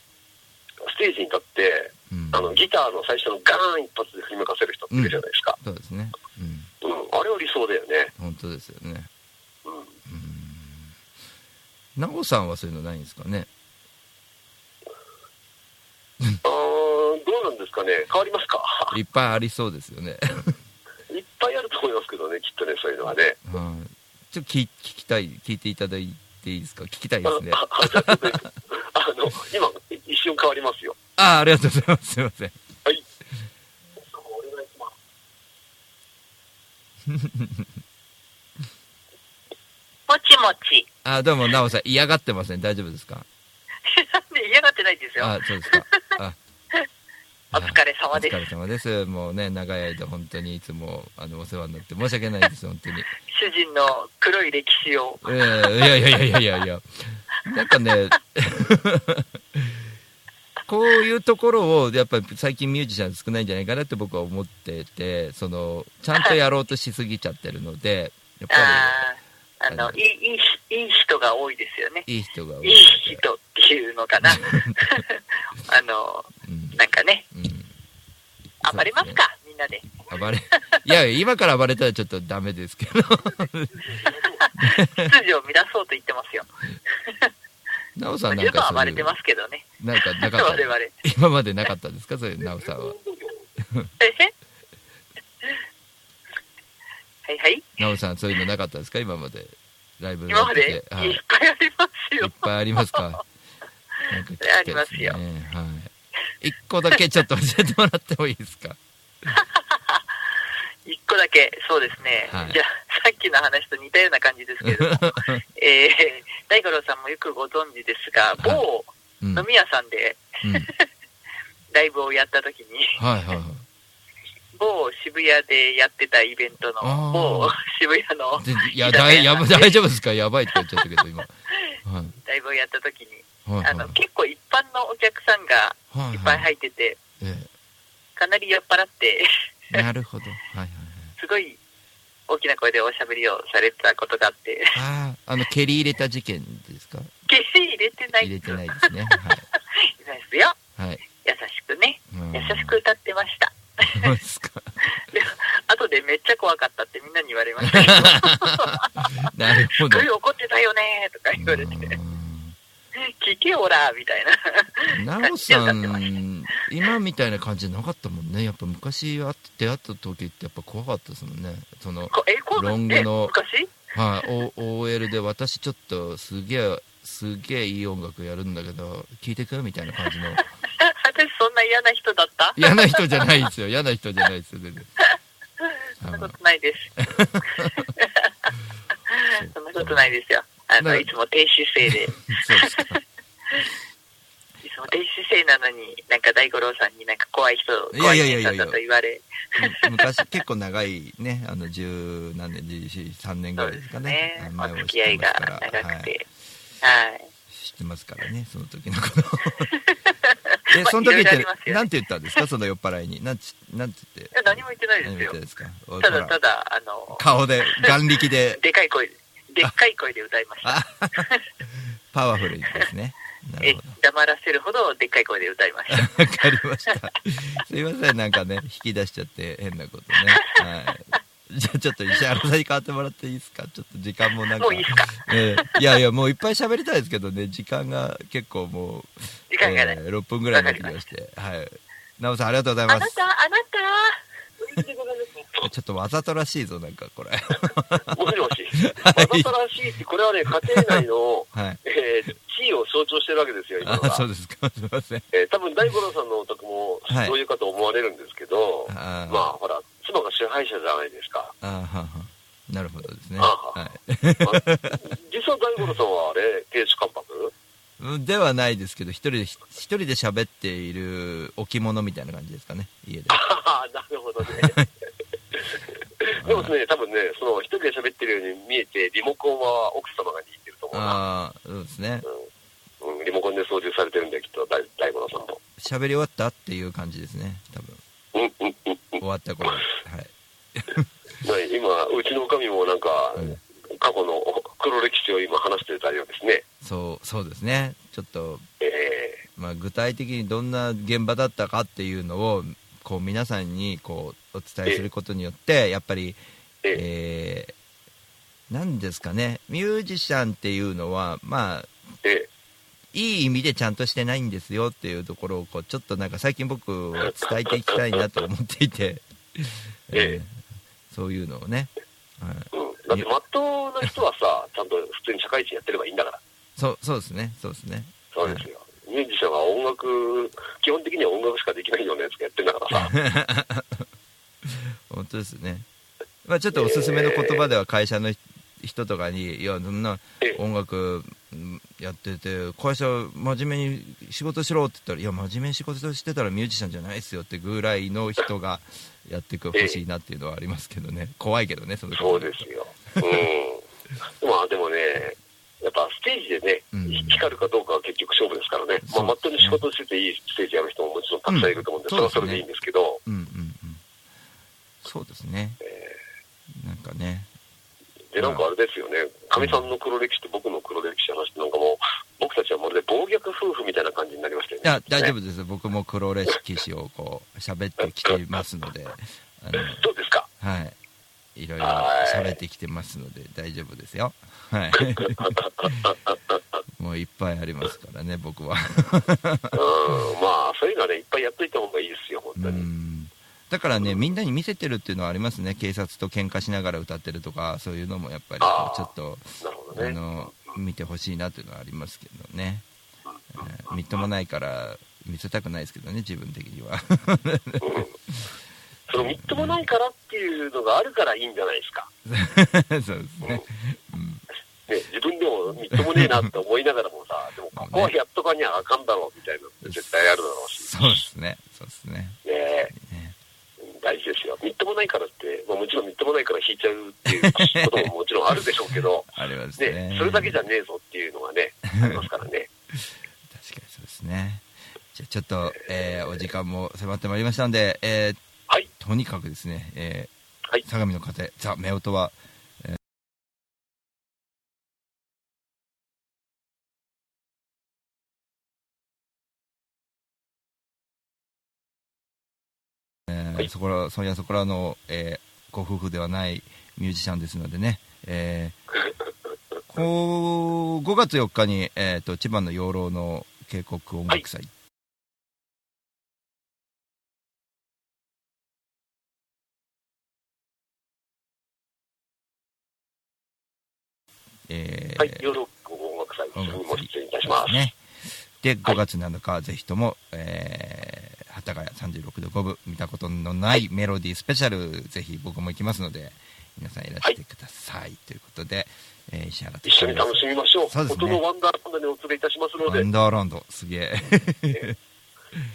ステージに立って、うん。あの、ギターの最初のガーン一発で振り向かせる人っているじゃないですか。そうですね。うん。うん。あれは理想だよね。本当ですよね。うん。奈緒さんはそういうのないんですかね？あーどうなんですかね？変わりますか？いっぱいありそうですよねいっぱいあると思いますけどね、きっとね、そういうのはね。はいちょっと聞聞きたい、聞いていただいていいですか？聞きたいですね。あの、今、一瞬変わりますよ。ああ、ありがとうございます。すいません。はい。お願いしまもちもち。あ、どうも、なおさん、嫌がってません？大丈夫ですか？嫌がってないですよ。あ、そうですか。あ、お疲れ様ですお疲れ様です。もうね、長い間、本当にいつも、あの、お世話になって、申し訳ないです、本当に。主人の黒い歴史を。えーいやいやいやいやいやなんかね、こういうところを、やっぱり最近ミュージシャン少ないんじゃないかなって僕は思ってて、その、ちゃんとやろうとしすぎちゃってるので、やっぱああ、の、のいい、いいし、いい人が多いですよね。りいい人が多いい人っていうのかな。あの、うん、なんかね、うん、暴れますか、みんなで。暴れ、いや今から暴れたらちょっとダメですけど、秩序を乱そうと言ってますよ。なおさんなん十かそういう分暴れてますけどね。なんかなかった？今までなかったですか？そういうなおさんは。へはいはい。なおさん、そういうのなかったですか？今まで。ライブ今まで？はい。いっぱいありますよっ。ぱいありますか？ありますよね。はい。一個だけちょっと教えてもらってもいいですか？一個だけ、そうですね。はいじゃあ、さっきの話と似たような感じですけれども、えー、大五郎さんもよくご存知ですが、某うん。飲み屋さんでうん。は いライブをやった時に、はいはい。某渋谷でやってたイベントの某渋谷のでいや、大丈夫ですか？やばいって言っちゃったけど、今。はい。ライブをやった時に、はいはいあの、結構一般のお客さんがはいいっぱいはい。入ってて、えかなり酔っ払って、えなるほど。はいはいはい。すごい大きな声でおしゃべりをされてたことがあって、ああ、あの、蹴り入れた事件ですか？決して入れてない入れてないでですね。すですよ。はい。はい。優しくね、うん優しく歌ってました。そうですか。で、後でめっちゃ怖かったってみんなに言われましたけど、なるほどすごい。怒ってたよねとか言われて、聞けおらみたいな。なおさん、今みたいな感じなかったもんね。やっぱ昔会って出会った時ってやっぱ怖かったですもんね。その、ロングのはい、O- OL で私ちょっとすげえ、すげえいい音楽やるんだけど、聞いてくみたいな感じの。私そんな嫌な人だった？嫌な人じゃないですよ。嫌な人じゃないですよ、全然。そんなことないです。そんなことないですよ。あの、ないつも低姿勢で、い。つも低姿勢なのに、なんか大五郎さんになんか怖い人、い怖い人だと言われ、む昔結構長いね、あの、十何年、十三年ぐらいですかねすね。。あお付き合いが。長くて。はい。知ってますからね、その時のこと。え、まあその時ってなんて言ったんですか？その酔っ払いに。なんつ、なんつって何も言ってないですよただただ、あの、顔で、眼力で、でかい声で、でっかい声で歌いました。あパワフルですね。なえ。黙らせるほどでっかい声で歌いました。わかりました。すいません、なんかね、引き出しちゃって変なことね。はい。じゃあちょっと石原さんに変わってもらっていいですか？ちょっと時間もなんか。もういいですか？ええいやいや、もういっぱい喋りたいですけどね、時間が結構もう、時間がない。えー6分ぐらいになってきまして。はい。なおさんありがとうございます。あなた、あなた、ちょっとわざとらしいぞ、なんかこれ。わざとらしいって、これはね、家庭内の、はい。えー地位を象徴してるわけですよ、今のあ、が。そうですか。すいません。えー多分大五郎さんのお宅もはいそういうかと思われるんですけど、あーまあほら、妻が支配者じゃないですか。あーはんはんなるほどですね。あはい。実は大五郎さんはあれ、亭主関白？うんではないですけど、一人で、一人で喋っている置物みたいな感じですかね、家で。ああ、なるほどね。でもね、多分ね、その一人で喋ってるように見えて、リモコンは奥様が握ってると思うな。ああ、そうですね。うん、リモコンで操縦されてるんだよ、きっと、大大五郎さんも。喋り終わったっていう感じですね、多分。うん、うん、うん、うん。終わった頃に。はい。まあ今、うちのおかみもなんか、うん過去の黒歴史を今話してたようですね。そう、そうですね。ちょっと、えまあ、具体的にどんな現場だったかっていうのを、こう、皆さんに、こう、お伝えすることによって、やっぱり、ええー、なんですかね、ミュージシャンっていうのは、まあ、いい意味でちゃんとしてないんですよっていうところをこうちょっとなんか最近僕は伝えていきたいなと思っていて、ええーそういうのをね、はい、ーうん。だって、まっとうな人はさ、ちゃんと普通に社会人やってればいいんだから。そうそうですねそうですねそうですよ。ミュージシャンは音楽、基本的には音楽しかできないようなやつがやってんだからさ。本当ですねまあ、ちょっとおすすめの言葉では会社の人とかに、いや、そんなええ音楽うんやってて、会社真面目に仕事しろって言ったら、いや、真面目に仕事してたらミュージシャンじゃないですよってぐらいの人がやってくほしいなっていうのはありますけどね。怖いけどね、そのそうですよ。うん。まあでもね、やっぱステージでね、うん光るかどうかは結局勝負ですからね。そうまあ、まっとうに仕事してていいステージやる人ももちろんたくさんいると思うんで、うんそれはそれでいいんですけど、うんうんうん。そうですね。なんかね。で、なんかあれですよね、かみさんの黒歴史と僕の黒歴史の話なんかもう、僕たちはまるで暴虐夫婦みたいな感じになりましたよね。いや、大丈ね夫です。僕も黒歴史をこう、喋ってきてますので、あの、どうですかはい。いろいろはい喋ってきてますので大丈夫ですよ。はい。もういっぱいありますからね、僕は。うん、まあ、そういうのはね、いっぱいやっといた方がいいですよ、本う当に。ん。だからね、みんなに見せてるっていうのはありますね。警察と喧嘩しながら歌ってるとか、そういうのもやっぱりちょっと、なるほどね。あの、見てほしいなっていうのはありますけどね。えーみっともないから見せたくないですけどね、自分的には。そのみっともないからっていうのがあるからいいんじゃないですか。そうですね。うんね、自分でもみっともねえなって思いながらもさ、でもここはやっとかにはあかんだろうみたいな絶対あるだろうし、そうですね。そうですね。ねね大事ですよ。みっともないからって、まあ、もちろんみっともないから引いちゃうっていうことももちろんあるでしょうけど、ねね。それだけじゃねえぞっていうのがね、ありますからね。確かにそうですね。じゃあちょっと、えーお時間も迫ってまいりましたので、えーはい、とにかくですね、えーはい相模の風、ザ・夫婦は、そこら、そやそこらの、えーご夫婦ではないミュージシャンですのでね、えー こう5月4日に、えー、と千葉の養老の渓谷音楽祭、えーはい、夜音楽祭にも出演いたします。ね。で、5月7日、ぜひとも、えー、幡ヶ谷36度5分、見たことのないメロディースペシャル、ぜひ僕も行きますので、皆さんいらしてください。ということで、えー石原一緒に楽しみましょう。そうですね音のワンダーランドにお連れいたしますので、ワンダーランド、すげえ。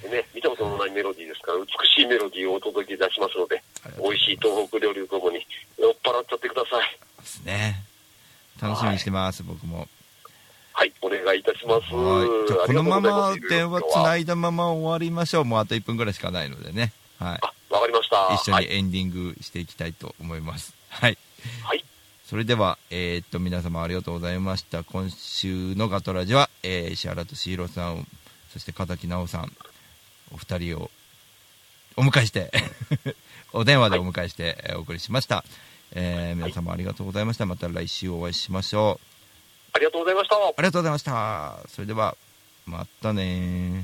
ね、見たことのないメロディーですから、美しいメロディーをお届けいたしますので、美味しい東北料理とともに酔っ払っちゃってください。ですね。楽しみにしてます、僕も。はい、お願いいたします。はい。じゃあこのまま電話つないいだまま終わりましょう。もうあと1分ぐらいしかないのでね。はい。あ、わかりました。一緒はい。にエンディングしていきたいと思います。はい。はい。それでは、えーっと、皆様ありがとうございました。今週のガトラジは、えー石原敏弘さん、そして片木直さん、お二人をお迎えして、お電話でお迎えして、えーお送りしました。えー皆様ありがとうございました。また来週お会いしましょう。ありがとうございました。ありがとうございました。それでは、またね。